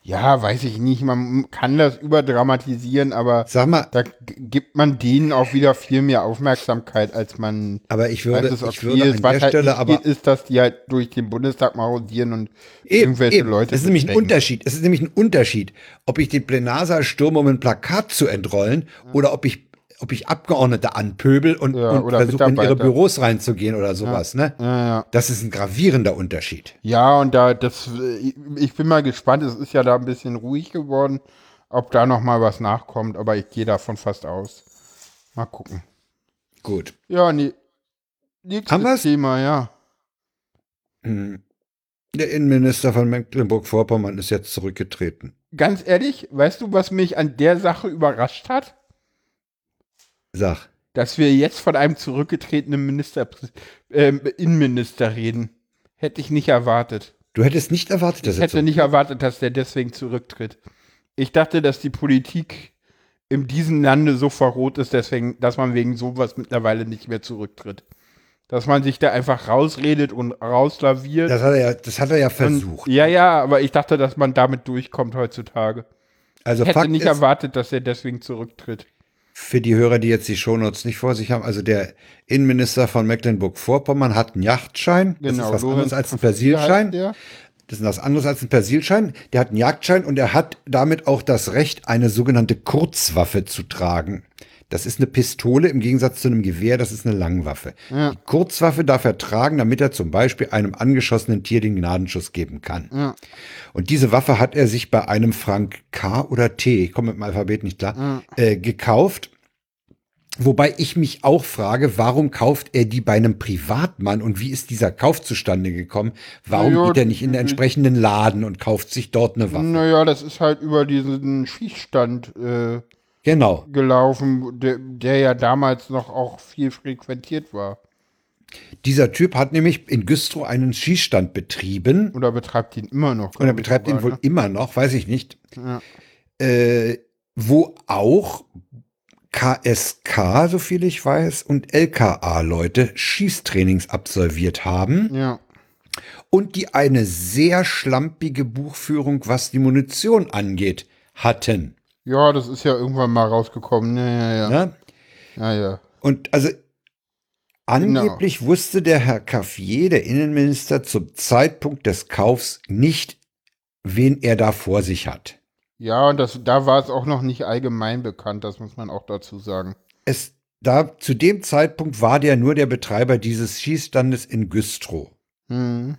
ja, weiß ich nicht, man kann das überdramatisieren, aber sag mal, da gibt man denen auch wieder viel mehr Aufmerksamkeit, als man aber ich würde, es ich würde ist. an Was der halt Stelle aber ist, dass die halt durch den Bundestag marodieren und Eben, irgendwelche eben. Leute. Es ist nämlich ein. Unterschied. Es ist nämlich ein Unterschied, ob ich den Plenarsaal stürme, um ein Plakat zu entrollen, oder ob ich, ob ich Abgeordnete anpöbel und, Ja, und versuche, in ihre. Büros reinzugehen oder sowas. Ne? Ja, ja. Das ist ein gravierender Unterschied. ja, und da, das, äh, ich bin mal gespannt, es ist ja da ein bisschen ruhig geworden, ob da noch mal was nachkommt, aber ich gehe davon fast aus. Mal gucken. Gut. Ja, nee. Nächstes Haben wir's? Thema, ja. Hm. Der Innenminister von Mecklenburg-Vorpommern ist jetzt zurückgetreten. Ganz ehrlich, weißt du, was mich an der Sache überrascht hat? Sag. Dass wir jetzt von einem zurückgetretenen Minister, ähm, Innenminister reden. Hätte ich nicht erwartet. Du hättest nicht erwartet, dass Ich er hätte nicht erwartet, dass der deswegen zurücktritt. Ich dachte, dass die Politik in diesem Lande so verrot ist, deswegen, dass man wegen sowas mittlerweile nicht mehr zurücktritt. Dass man sich da einfach rausredet und rauslaviert. Das hat er ja, das hat er ja und, versucht. ja, ja, aber ich dachte, dass man damit durchkommt heutzutage. also Ich hätte Fakt nicht ist, erwartet, dass er deswegen zurücktritt. Für die Hörer, die jetzt die Shownotes nicht vor sich haben, also der Innenminister von Mecklenburg-Vorpommern hat einen Yachtschein. Das Genau. ist was anderes als ein Persilschein. Das ist was anderes als ein Persilschein. Der hat einen Jagdschein und er hat damit auch das Recht, eine sogenannte Kurzwaffe zu tragen. Das ist eine Pistole im Gegensatz zu einem Gewehr, das ist eine Langwaffe. Ja. Die Kurzwaffe darf er tragen, damit er zum Beispiel einem angeschossenen Tier den Gnadenschuss geben kann. Ja. Und diese Waffe hat er sich bei einem Frank K oder T, ich komme mit dem Alphabet nicht klar, äh, gekauft. Wobei ich mich auch frage, warum kauft er die bei einem Privatmann und wie ist dieser Kauf zustande gekommen? Warum Ja, geht er nicht in den entsprechenden Laden und kauft sich dort eine Waffe? Naja, das ist halt über diesen Schießstand äh, Genau. gelaufen, der, der ja damals noch auch viel frequentiert war. Dieser Typ hat nämlich in Güstrow einen Schießstand betrieben Oder betreibt ihn immer noch. er ich betreibt ihn sogar, wohl immer noch, weiß ich nicht, ne? äh, wo auch KSK, so viel ich weiß, und LKA-Leute Schießtrainings absolviert haben. Ja. und die eine sehr schlampige Buchführung, was die Munition angeht, hatten. Ja, das ist ja irgendwann mal rausgekommen. Ja, ja, ja. Ne? ja, ja. Und also Genau. angeblich wusste der Herr Caffier, der Innenminister, zum Zeitpunkt des Kaufs nicht, wen er da vor sich hat. Ja, und das, da war es auch noch nicht allgemein bekannt, das muss man auch dazu sagen. Es, da, zu dem Zeitpunkt war der nur der Betreiber dieses Schießstandes in Güstrow. Hm.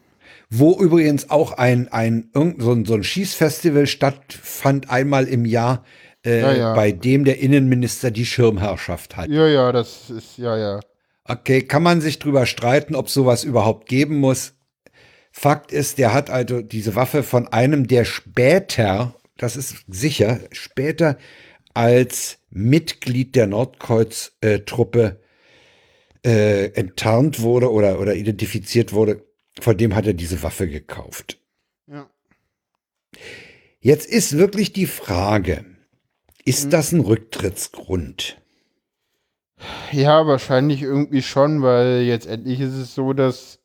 Wo übrigens auch ein, ein, irgend so ein, so ein Schießfestival stattfand einmal im Jahr, äh, Ja, ja. bei dem der Innenminister die Schirmherrschaft hat. Ja, ja, das ist, ja, ja. Okay, kann man sich drüber streiten, ob sowas überhaupt geben muss. Fakt ist, der hat also diese Waffe von einem, der später, das ist sicher, später als Mitglied der Nordkreuz-Truppe äh, enttarnt wurde oder, oder identifiziert wurde. Von dem hat er diese Waffe gekauft. Ja. Jetzt ist wirklich die Frage, ist Mhm. das ein Rücktrittsgrund? Ja, wahrscheinlich irgendwie schon, weil jetzt endlich ist es so, dass,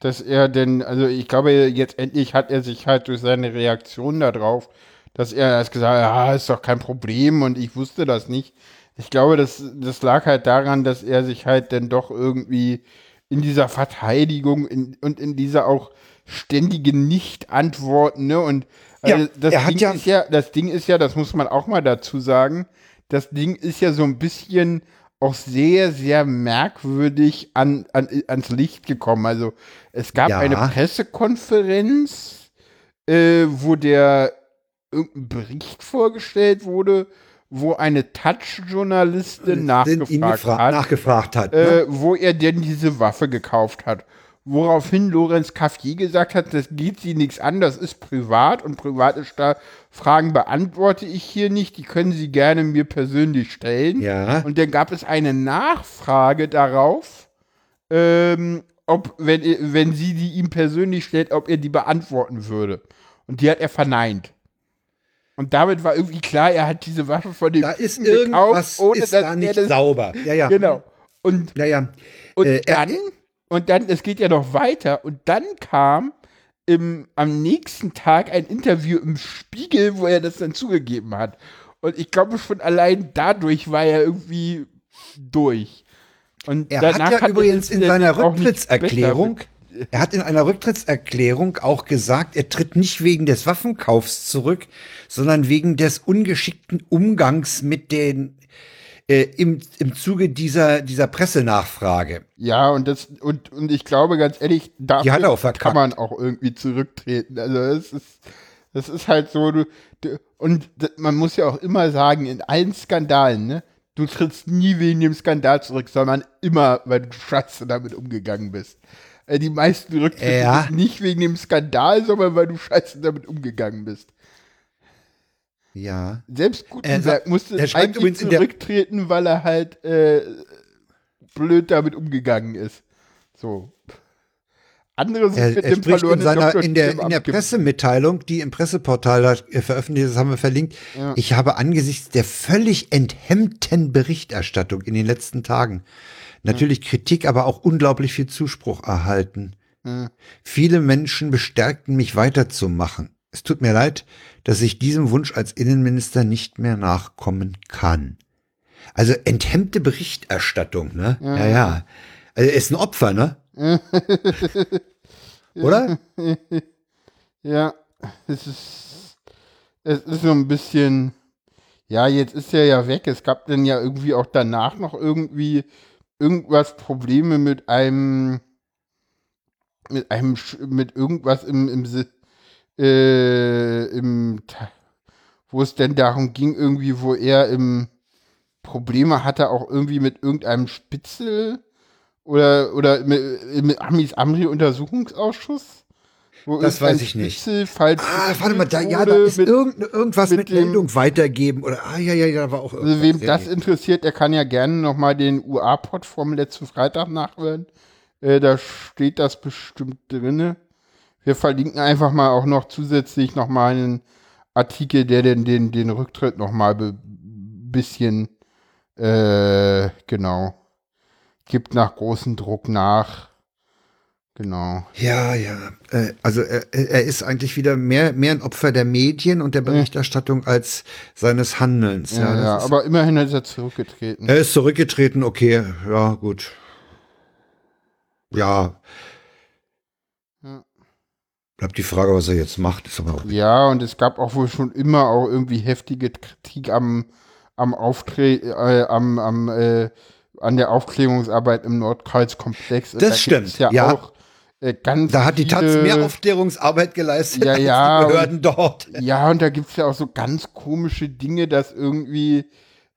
dass er denn, also ich glaube, jetzt endlich hat er sich halt durch seine Reaktion darauf, dass er erst gesagt hat, ja, ist doch kein Problem und ich wusste das nicht. Ich glaube, das, das lag halt daran, dass er sich halt dann doch irgendwie in dieser Verteidigung in, und in dieser auch ständigen Nicht-Antworten, ne? Und Ja, also das er hat Ding ja- ist ja, das Ding ist ja, das muss man auch mal dazu sagen, das Ding ist ja so ein bisschen auch sehr, sehr merkwürdig an, an, ans Licht gekommen. Also es gab Ja. eine Pressekonferenz, äh, wo der irgendein Bericht vorgestellt wurde, wo eine Touch-Journalistin ihn nachgefragt nachgefragt hat. ne? äh, wo er denn diese Waffe gekauft hat. Woraufhin Lorenz Caffier gesagt hat, das geht sie nichts an, das ist privat und private Fragen beantworte ich hier nicht, die können Sie gerne mir persönlich stellen. Ja. Und dann gab es eine Nachfrage darauf, ähm, ob, wenn, wenn sie die ihm persönlich stellt, ob er die beantworten würde. Und die hat er verneint. Und damit war irgendwie klar, er hat diese Waffe von dem Da ist gekauft, irgendwas ohne ist dass da nicht das, sauber. Ja, ja. Genau. Und Ja, ja. und Äh, er- dann, und dann, es geht ja noch weiter, und dann kam im, am nächsten Tag ein Interview im Spiegel, wo er das dann zugegeben hat. Und ich glaube, schon allein dadurch war er irgendwie durch. Und Er hat ja er übrigens in seiner Rücktrittserklärung, er hat in einer Rücktrittserklärung auch gesagt, er tritt nicht wegen des Waffenkaufs zurück, sondern wegen des ungeschickten Umgangs mit den äh, im, im Zuge dieser, dieser Pressenachfrage. Ja, und das, und, und ich glaube ganz ehrlich, verkackt. kann man auch irgendwie zurücktreten. Also es ist, das ist halt so, du, du, und man muss ja auch immer sagen, in allen Skandalen, ne, du trittst nie wegen dem Skandal zurück, sondern immer, weil du scheiße damit umgegangen bist. Äh, Die meisten Rücktritte Ja. sind nicht wegen dem Skandal, sondern weil du scheiße damit umgegangen bist. Ja. Selbst Gutenberg Äh, musste er eigentlich übrigens in der- zurücktreten, weil er halt äh, blöd damit umgegangen ist. So. andere sich Er, mit er dem spricht in, verlorenen seiner, in, der, in der. Pressemitteilung, die im Presseportal da, äh, veröffentlicht ist, haben wir verlinkt. Ja. Ich habe angesichts der völlig enthemmten Berichterstattung in den letzten Tagen natürlich Kritik, aber auch unglaublich viel Zuspruch erhalten. Ja. Viele Menschen bestärkten mich weiterzumachen. Es tut mir leid, dass ich diesem Wunsch als Innenminister nicht mehr nachkommen kann. Also enthemmte Berichterstattung, ne? Ja, ja. Also er ist ein Opfer, ne? *laughs* Oder? Ja, es ist, es ist so ein bisschen, ja, jetzt ist er ja weg. Es gab dann ja irgendwie auch danach noch irgendwie irgendwas Probleme mit einem, mit einem, mit irgendwas im, im, äh, im, wo es denn darum ging, irgendwie, wo er im Probleme hatte, auch irgendwie mit irgendeinem Spitzel oder, oder mit, mit Amis Amri-Untersuchungsausschuss. Wo Das weiß ich nicht. Falsch Ah, warte mal, da, ja, da ist mit, irgend, irgendwas mit mit, Meldung weitergeben oder, ah, ja, ja, ja, da war auch irgendwas. also wem das interessiert, der kann ja gerne nochmal den UA-Pod vom letzten Freitag nachhören. Äh, da steht das bestimmt drinne. Wir verlinken einfach mal auch noch zusätzlich nochmal einen Artikel, der den, den, den Rücktritt nochmal be bisschen, äh, genau, gibt nach großem Druck nach. Genau. Ja, ja. Äh, Also er, er ist eigentlich wieder mehr, mehr ein Opfer der Medien und der Berichterstattung als seines Handelns. Ja, Ja, ja, aber immerhin ist er zurückgetreten. er ist zurückgetreten, okay, ja, gut. Ja. Ja. Bleibt die Frage, was er jetzt macht, ist aber auch. Ja, und es gab auch wohl schon immer auch irgendwie heftige Kritik am, am Auftre äh, am, am, äh, an der Aufklärungsarbeit im Nordkreuzkomplex. Das da stimmt, ja, ja. auch äh, ganz Da hat die Taz viele- mehr Aufklärungsarbeit geleistet Ja, als ja, die Behörden dort. Ja, und da gibt es ja auch so ganz komische Dinge, dass irgendwie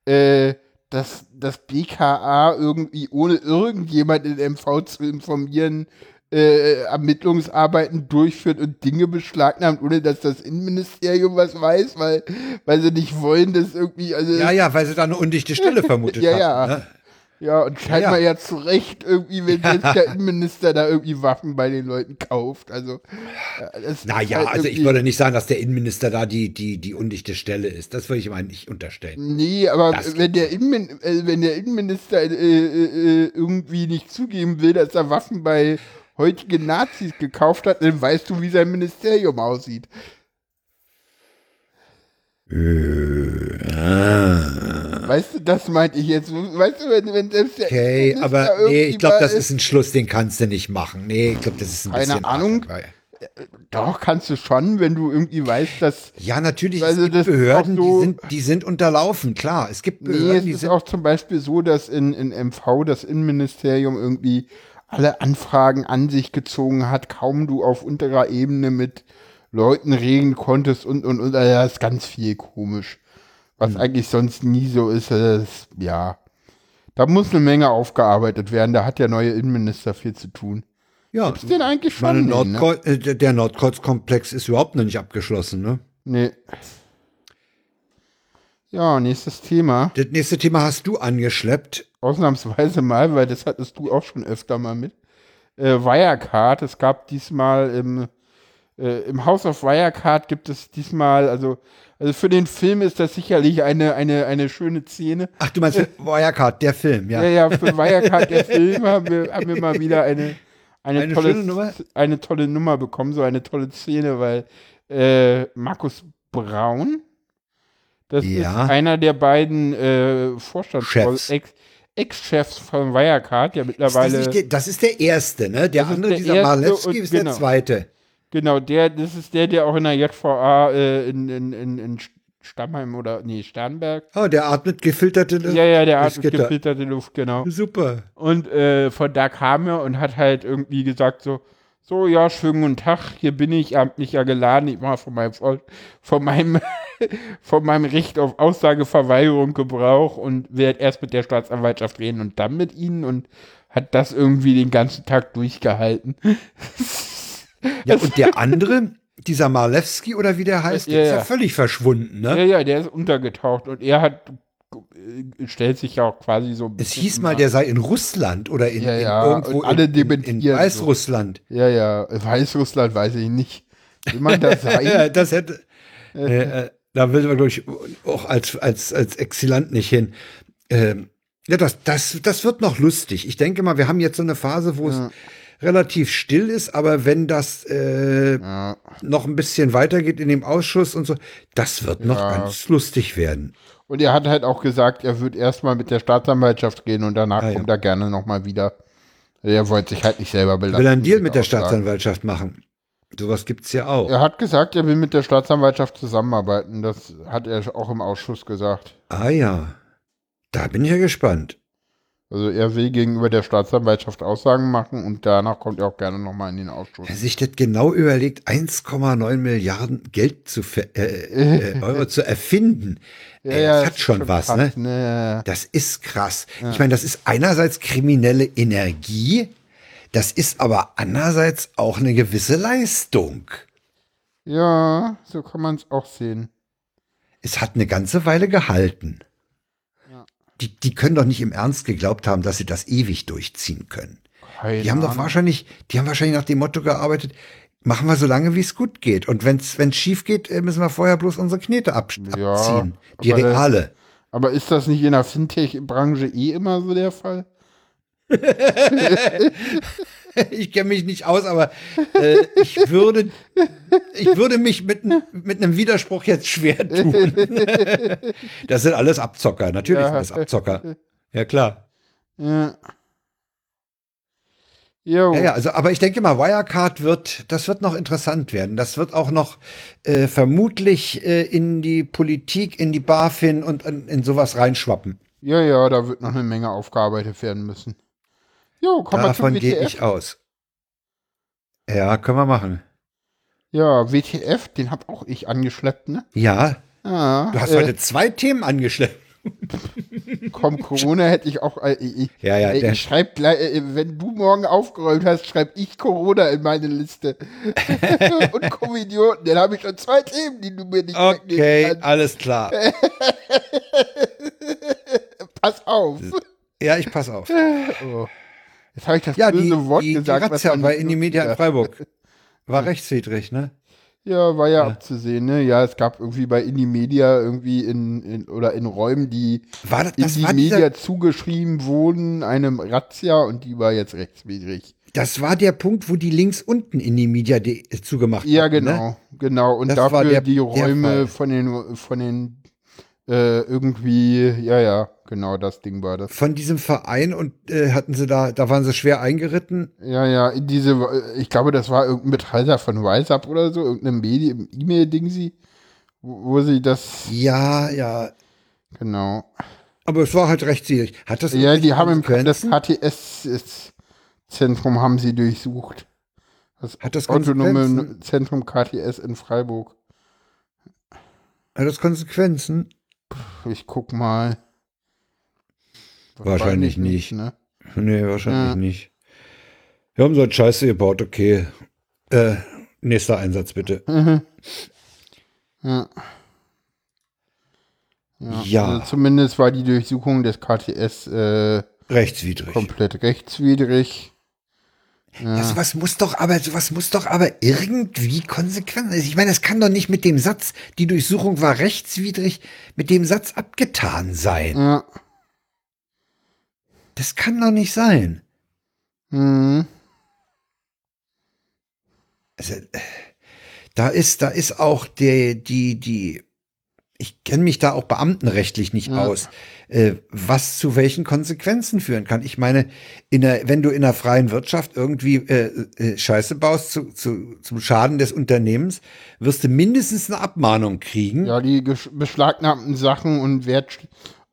äh, dass das BKA irgendwie ohne irgendjemand in MV zu informieren äh, Ermittlungsarbeiten durchführt und Dinge beschlagnahmt, ohne dass das Innenministerium was weiß, weil, weil sie nicht wollen, dass irgendwie, also Ja, ja, weil sie da eine undichte Stelle vermutet *laughs* Ja, haben. ja. Ne? Ja, und scheinbar ja, zu Recht irgendwie, wenn *laughs* jetzt der Innenminister da irgendwie Waffen bei den Leuten kauft. Also, äh, das ist Naja, halt also ich würde nicht sagen, dass der Innenminister da die, die, die undichte Stelle ist. Das würde ich mal nicht unterstellen. Nee, aber Das wenn der, Innenmin äh, wenn der Innenminister äh, äh, äh, irgendwie nicht zugeben will, dass er Waffen bei heutigen Nazis gekauft hat, dann weißt du, wie sein Ministerium aussieht. Weißt du, das meinte ich jetzt. Weißt du, wenn, wenn selbst der Okay, Innenminister aber nee, ich glaube, das ist ein Schluss, den kannst du nicht machen. Nee, ich glaube, das ist ein Keine bisschen. Ahnung. arg, weil- Doch, kannst du schon, wenn du irgendwie weißt, dass. Ja, natürlich, Also es gibt das Behörden, so- die, sind, die sind unterlaufen, klar. Es gibt Nee, Behörden, es die ist auch zum Beispiel so, dass in, in MV das Innenministerium irgendwie alle Anfragen an sich gezogen hat, kaum du auf unterer Ebene mit Leuten reden konntest und und und. Also ist ganz viel komisch. Was Hm. eigentlich sonst nie so ist. Das, ja. Da muss eine Menge aufgearbeitet werden. Da hat der neue Innenminister viel zu tun. ja, Ist den eigentlich schon? Nee, ne? Nordkreuz, äh, der- der Nordkreuz-Komplex ist überhaupt noch nicht abgeschlossen, ne? nee. Ja, nächstes Thema. Das nächste Thema hast du angeschleppt. Ausnahmsweise mal, weil das hattest du auch schon öfter mal mit. Äh, Wirecard, es gab diesmal im, äh, im House of Wirecard gibt es diesmal, also, also für den Film ist das sicherlich eine, eine, eine schöne Szene. Ach, du meinst Wirecard, der Film, ja. Ja, ja, für Wirecard, der Film, haben wir, haben wir mal *laughs* wieder eine, eine, Eine tolle, Nummer? eine tolle Nummer bekommen, so eine tolle Szene, weil äh, Markus Braun, das Ja. ist einer der beiden äh, Vorstands Chefs. Ex- Ex-Chefs von Wirecard, der Ist das, mittlerweile. der, das ist der erste, ne? Der andere, der dieser erste Malewski, ist genau. der zweite. Genau, der, das ist der, der auch in der JVA äh, in, in, in, in Stammheim oder, nee, Sternberg. Oh, der atmet gefilterte Luft. Ja, ja, der Gitter. gefilterte Luft, genau. Super. Und äh, von da kam er und hat halt irgendwie gesagt so, so, ja, schönen guten Tag, hier bin ich, ihr habt mich ja geladen, ich mache von meinem, von meinem, *laughs* von meinem Recht auf Aussageverweigerung Gebrauch und werde erst mit der Staatsanwaltschaft reden und dann mit ihnen und hat das irgendwie den ganzen Tag durchgehalten. *laughs* Ja, und der andere, dieser Malewski oder wie der heißt, Ja, der ist ja ja. völlig verschwunden, Ja, ne? ja, der ist untergetaucht und er hat äh, stellt sich ja auch quasi so ein Es hieß mal, der sei in Russland oder in, Ja, in ja, irgendwo und alle in, in, in dementieren so. Weißrussland. Ja, ja, Weißrussland weiß ich nicht. Will man das *laughs* sein? Ja, das hätte. Äh, äh, da will man, glaube ich, auch als, als, als Exilant nicht hin. Ähm, ja, das, das, das wird noch lustig. Ich denke mal, wir haben jetzt so eine Phase, wo Ja. es relativ still ist, aber wenn das äh, ja, noch ein bisschen weitergeht in dem Ausschuss und so, das wird noch Ja. ganz lustig werden. und er hat halt auch gesagt, er wird erstmal mit der Staatsanwaltschaft gehen und danach Ah, ja. kommt er gerne nochmal wieder. Er wollte sich halt nicht selber belasten. Will er einen Deal mit der. Staatsanwaltschaft machen? Sowas gibt's ja auch. Er hat gesagt, er will mit der Staatsanwaltschaft zusammenarbeiten. Das hat er auch im Ausschuss gesagt. Ah ja. Da bin ich ja gespannt. Also er will gegenüber der Staatsanwaltschaft Aussagen machen und danach kommt er auch gerne nochmal in den Ausschuss. Wer sich das genau überlegt, 1,9 Milliarden Geld zu äh, äh, Euro *laughs* zu erfinden, ey, das hat ist schon was, ne? krass, ne? Das ist krass. Ich meine, das ist einerseits kriminelle Energie, das ist aber andererseits auch eine gewisse Leistung. Ja, so kann man es auch sehen. Es hat eine ganze Weile gehalten. Die, die können doch nicht im Ernst geglaubt haben, dass sie das ewig durchziehen können. Keine Die haben doch wahrscheinlich, die haben wahrscheinlich nach dem Motto gearbeitet, machen wir so lange, wie es gut geht. Und wenn es schief geht, äh, müssen wir vorher bloß unsere Knete ab, Ja, abziehen. Die aber reale. Aber ist das nicht in der Fintech-Branche eh immer so der Fall? *laughs* *laughs* Ich kenne mich nicht aus, aber äh, ich würde, ich würde mich mit, mit einem Widerspruch jetzt schwer tun. *laughs* das sind alles Abzocker, natürlich Ja. sind das Abzocker. Ja, klar. Ja. Ja, ja, also, aber ich denke mal, Wirecard wird, das wird noch interessant werden. Das wird auch noch äh, vermutlich äh, in die Politik, in die BaFin und in, in sowas reinschwappen. ja, ja, da wird noch eine Menge aufgearbeitet werden müssen. Jo, komm mal zum Davon gehe ich aus. Ja, können wir machen. Ja, WTF, den hab auch ich angeschleppt, ne? Ja, Ja, du hast äh, heute zwei Themen angeschleppt. komm, Corona hätte ich auch. Äh, ich, Ja, ja, äh, ich schreib gleich, äh, wenn du morgen aufgeräumt hast, schreib ich Corona in meine Liste. *laughs* Und Komödioten, dann habe ich schon zwei Themen, die du mir nicht Okay, wegnehmen kannst. alles klar. *laughs* Pass auf. Ja, ich pass auf. *laughs* Oh. Jetzt habe ich das Ja, böse die, Wort die, die gesagt. was Razzia bei nicht Indie-Media in. Freiburg *laughs* war rechtswidrig, ne? Ja, war ja, abzusehen, ne? Ja, es gab irgendwie bei Indie Media irgendwie in, in oder in Räumen, die War das, das, Indie war Media dieser, zugeschrieben wurden, einem Razzia und die war jetzt rechtswidrig. das war der Punkt, wo die links unten Indie-Media zugemacht Ja, hatten, Ne? genau, genau. Und Das dafür der- die Räume von den, von den äh, irgendwie, ja, ja, genau, das Ding war das. Von diesem Verein und äh, hatten sie da, da waren sie schwer eingeritten. Ja, ja, in diese, äh, ich glaube, das war irgendein Betreiber von RiseUp oder so, irgendein Medi- E-Mail-Ding sie, wo, wo sie das, Ja, ja. genau. Aber es war halt rechtswidrig. Hat das Ja, die haben im, das? KTS-Zentrum haben sie durchsucht. Das Hat das autonome? Zentrum KTS in Freiburg. Hat das Konsequenzen? Ich guck mal. Wahrscheinlich nicht. Ne? Nee, wahrscheinlich Ja. nicht. Wir haben so eine Scheiße gebaut, okay. Äh, nächster Einsatz bitte. Ja. Ja. Ja. Also zumindest war die Durchsuchung des KTS äh, Rechtswidrig. komplett rechtswidrig. Ja, sowas muss doch aber, sowas muss doch aber irgendwie konsequent sein. Ich meine, es kann doch nicht mit dem Satz, die Durchsuchung war rechtswidrig, mit dem Satz abgetan sein. Ja. Das kann doch nicht sein. Mhm. Also, äh, da ist, da ist auch der, die, die, ich kenne mich da auch beamtenrechtlich nicht Ja. aus, äh, was zu welchen Konsequenzen führen kann. Ich meine, in der, wenn du in der freien Wirtschaft irgendwie äh, äh, Scheiße baust zu, zu, zum Schaden des Unternehmens, wirst du mindestens eine Abmahnung kriegen. Ja, die beschlagnahmten Sachen und Wert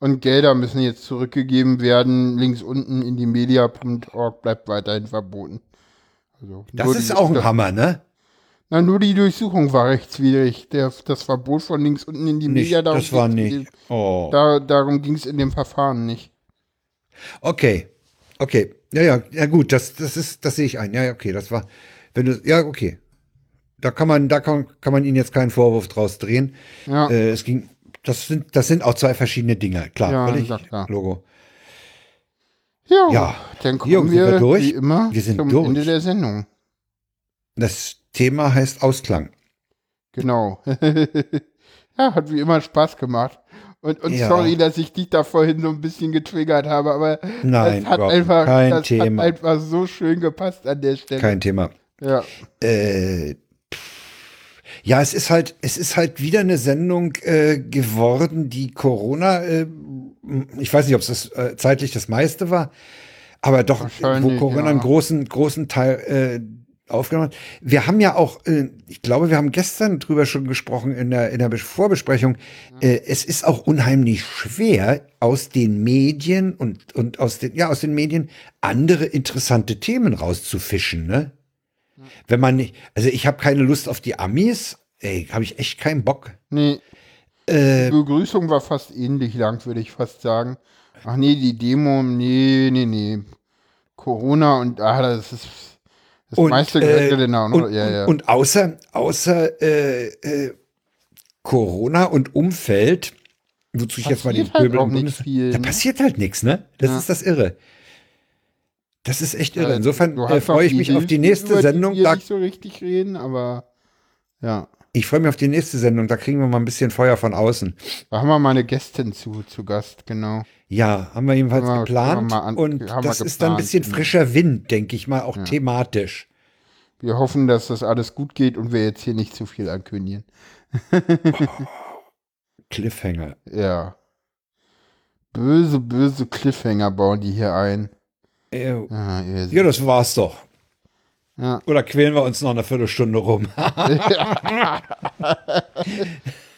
und Gelder müssen jetzt zurückgegeben werden. Links unten in die media.org bleibt weiterhin verboten. Also, das ist die- auch ein Hammer, ne? Na, nur die Durchsuchung war rechtswidrig. Der, das Verbot von links unten in die Nicht, Media, darum das war nicht. Oh. Da, darum ging es in dem Verfahren nicht. Okay. Okay. Ja, ja, ja gut, das, das ist, das sehe ich ein. Ja, ja, okay, das war, wenn du, ja, okay. Da kann man, da kann, kann man ihnen jetzt keinen Vorwurf draus drehen. Ja. Äh, es ging das sind, das sind auch zwei verschiedene Dinge. Klar, Ja, völlig klar. Logo. Ja, Ja. dann kommen Jo, wir, wir durch? wie immer Wir sind zum durch. Ende der Sendung. Das Thema heißt Ausklang. Genau. *laughs* ja, hat wie immer Spaß gemacht. Und, und Ja. sorry, dass ich dich da vorhin so ein bisschen getriggert habe, aber Nein, das hat einfach, das hat einfach so schön gepasst an der Stelle. Kein Thema. ja. Äh, ja, es ist halt, es ist halt wieder eine Sendung äh, geworden, die Corona, äh, ich weiß nicht, ob es das, äh, zeitlich das meiste war, aber doch, wo Corona ja. einen großen, großen Teil äh, aufgenommen hat. Wir haben ja auch, äh, ich glaube, wir haben gestern drüber schon gesprochen in der, in der Bes- Vorbesprechung. Äh, es ist auch unheimlich schwer, aus den Medien und, und aus den, ja, aus den Medien andere interessante Themen rauszufischen, ne? Wenn man nicht, also ich habe keine Lust auf die Amis, ey, habe ich echt keinen Bock. Nee, Äh, die Begrüßung war fast ähnlich lang, würde ich fast sagen. Ach nee, die Demo, nee, nee, nee. Corona und, ah, das ist, das und, meiste äh, genau. und, ja, ja. und außer, außer äh, äh, Corona und Umfeld, wozu ich jetzt mal den Passiert halt Pöbel viel, da ne? passiert halt nichts, ne? Das Ja. ist das Irre. Das ist echt irre. Insofern äh, freue ich mich auf die nächste Sendung. Die wir Da, nicht so richtig reden, aber ja. ich freue mich auf die nächste Sendung. Da kriegen wir mal ein bisschen Feuer von außen. Da haben wir mal eine Gästin zu, zu Gast, genau. Ja, haben wir jedenfalls Haben wir- geplant. wir an- und das ist dann ein geplant, bisschen genau. frischer Wind, denke ich mal, auch thematisch. Wir hoffen, dass das alles gut geht und wir jetzt hier nicht zu viel ankündigen. *laughs* Cliffhanger. Ja. Böse, böse Cliffhanger bauen die hier ein. Ah, Ja, das war's doch. Ja. Oder quälen wir uns noch eine Viertelstunde rum? *laughs*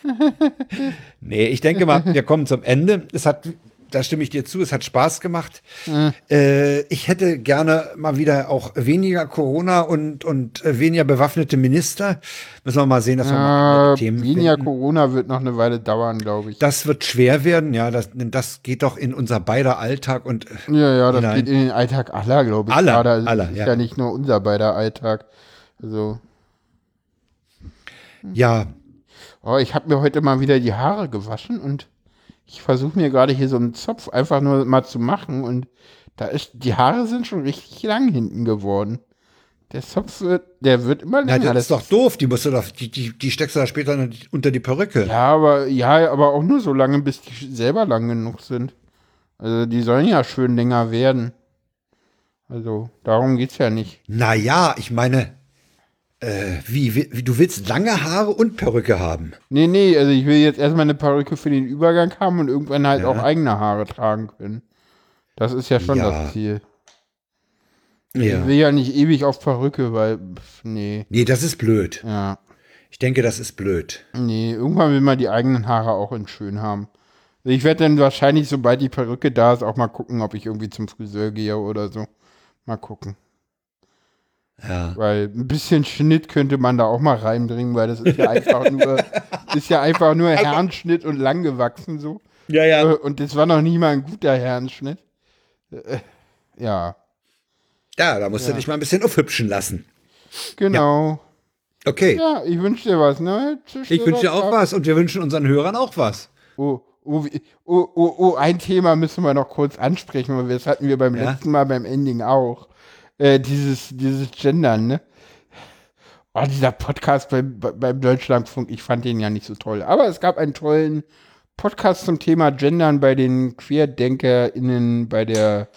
*laughs* nee, ich denke mal, wir kommen zum Ende. Es hat, da stimme ich dir zu, es hat Spaß gemacht. Äh, ich hätte gerne mal wieder auch weniger Corona und, und äh, weniger bewaffnete Minister. Müssen wir mal sehen, dass wir mal Themen weniger finden. Corona wird noch eine Weile dauern, glaube ich. Das wird schwer werden, ja, das, das geht doch in unser beider Alltag und äh, Ja, ja, das hinein. geht in den Alltag aller, glaube ich. Aller. Also, aller, das ist ja. ja. nicht nur unser beider Alltag. Also, ja, oh, ich habe mir heute mal wieder die Haare gewaschen und ich versuche mir gerade hier so einen Zopf einfach nur mal zu machen und da ist, die Haare sind schon richtig lang hinten geworden. Der Zopf wird, der wird immer na, länger. das ist doch doof, die musst du doch, die, die, die steckst du da später unter die- unter die Perücke. Ja, aber ja, aber auch nur so lange, bis die selber lang genug sind. Also die sollen ja schön länger werden. Also darum geht's ja nicht. Naja, ich meine, äh, wie, wie, du willst lange Haare und Perücke haben. Nee, nee, also ich will jetzt erstmal eine Perücke für den Übergang haben und irgendwann halt Ja. auch eigene Haare tragen können. Das ist ja schon Ja. das Ziel. Ja. Ich will ja nicht ewig auf Perücke, weil, pff, nee, Nee, das ist blöd. ja. Ich denke, das ist blöd. Nee, irgendwann will man die eigenen Haare auch in schön haben. Ich werde dann wahrscheinlich, sobald die Perücke da ist, auch mal gucken, ob ich irgendwie zum Friseur gehe oder so. Mal gucken. Ja. Weil ein bisschen Schnitt könnte man da auch mal reinbringen, weil das ist ja einfach *laughs* nur, ist ja einfach nur Herrenschnitt und lang gewachsen so. Ja, Äh, ja. Und das war noch nie mal ein guter Herrenschnitt. Äh, Ja, Ja, da musst du Ja. dich mal ein bisschen aufhübschen lassen. genau. Okay. Ja, ich wünsche dir was, ne? Tschüss, Ich wünsche dir auch Ab. was und wir wünschen unseren Hörern auch was. Oh, oh, oh, oh, oh, ein Thema müssen wir noch kurz ansprechen, weil das hatten wir beim Ja? letzten Mal beim Ending auch. Äh, dieses, dieses Gendern, ne? Oh, dieser Podcast beim, beim Deutschlandfunk, ich fand den ja nicht so toll. Aber es gab einen tollen Podcast zum Thema Gendern bei den QuerdenkerInnen bei der,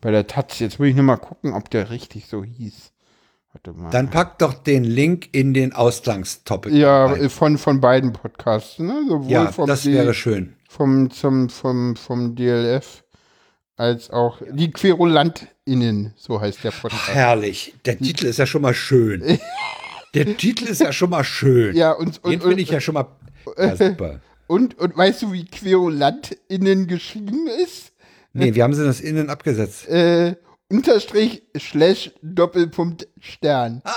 bei der Taz. Jetzt will ich nur mal gucken, ob der richtig so hieß. Warte mal. Dann pack doch den Link in den Ausgangstopic. ja, rein. äh, von, von beiden Podcasts, ne? Sowohl ja das wäre schön. vom, zum, vom, vom DLF als auch die QuerulantInnen, so heißt der Podcast. Herrlich. Der Titel ist ja schon mal schön. Der Titel ist ja schon mal schön. Ja, und, Den und, finde und, ich ja schon mal ja, super. und, und weißt du, wie QuerulantInnen geschrieben ist? Nee, wie haben sie das innen abgesetzt? Äh, Unterstrich, Slash, Doppelpunkt, Stern. *laughs*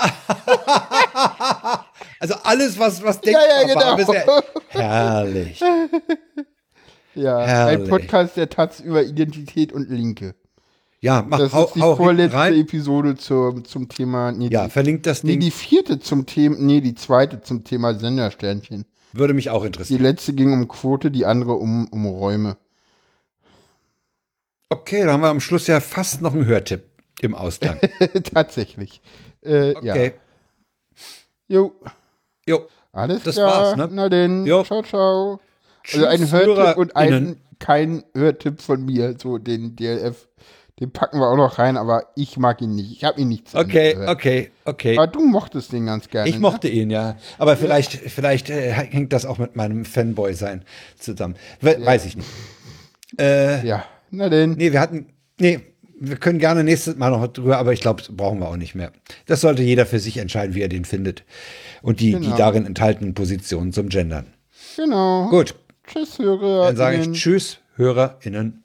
Also alles, was, was Ja, denkbar ja, war, genau. bisher- Herrlich. Ja, Herrlich. ein Podcast der Taz über Identität und Linke. Ja, mach Das hau, ist die hau vorletzte rein. Episode zur, zum Thema. Nee, Ja, die, verlinkt das nee, Ding. die vierte zum Thema, nee, die zweite zum Thema Sendersternchen. Würde mich auch Die interessieren. letzte ging um Quote, die andere um, um Räume. Okay, da haben wir am Schluss ja fast noch einen Hörtipp im Ausland. *laughs* Tatsächlich. Äh, Okay. Ja. Jo, Jo. alles Das klar. war's, ne? Na denn, Jo. ciao, ciao. Also ein Hörtipp und ein, kein Hörtipp von mir, so den DLF. Den packen wir auch noch rein, aber ich mag ihn nicht. Ich habe ihn nicht zu Okay, okay, okay. Aber du mochtest den ganz gerne. Ich ne? mochte ihn, ja. Aber vielleicht, vielleicht äh, hängt das auch mit meinem Fanboy-Sein zusammen. We Weiß ich nicht. Äh, Ja, na denn. nee, wir hatten. Nee, wir können gerne nächstes Mal noch drüber, aber ich glaube, brauchen wir auch nicht mehr. Das sollte jeder für sich entscheiden, wie er den findet. Und die, die Genau. darin enthaltenen Positionen zum Gendern. Genau. Gut, Tschüss, Hörer. dann sage ich Tschüss, HörerInnen.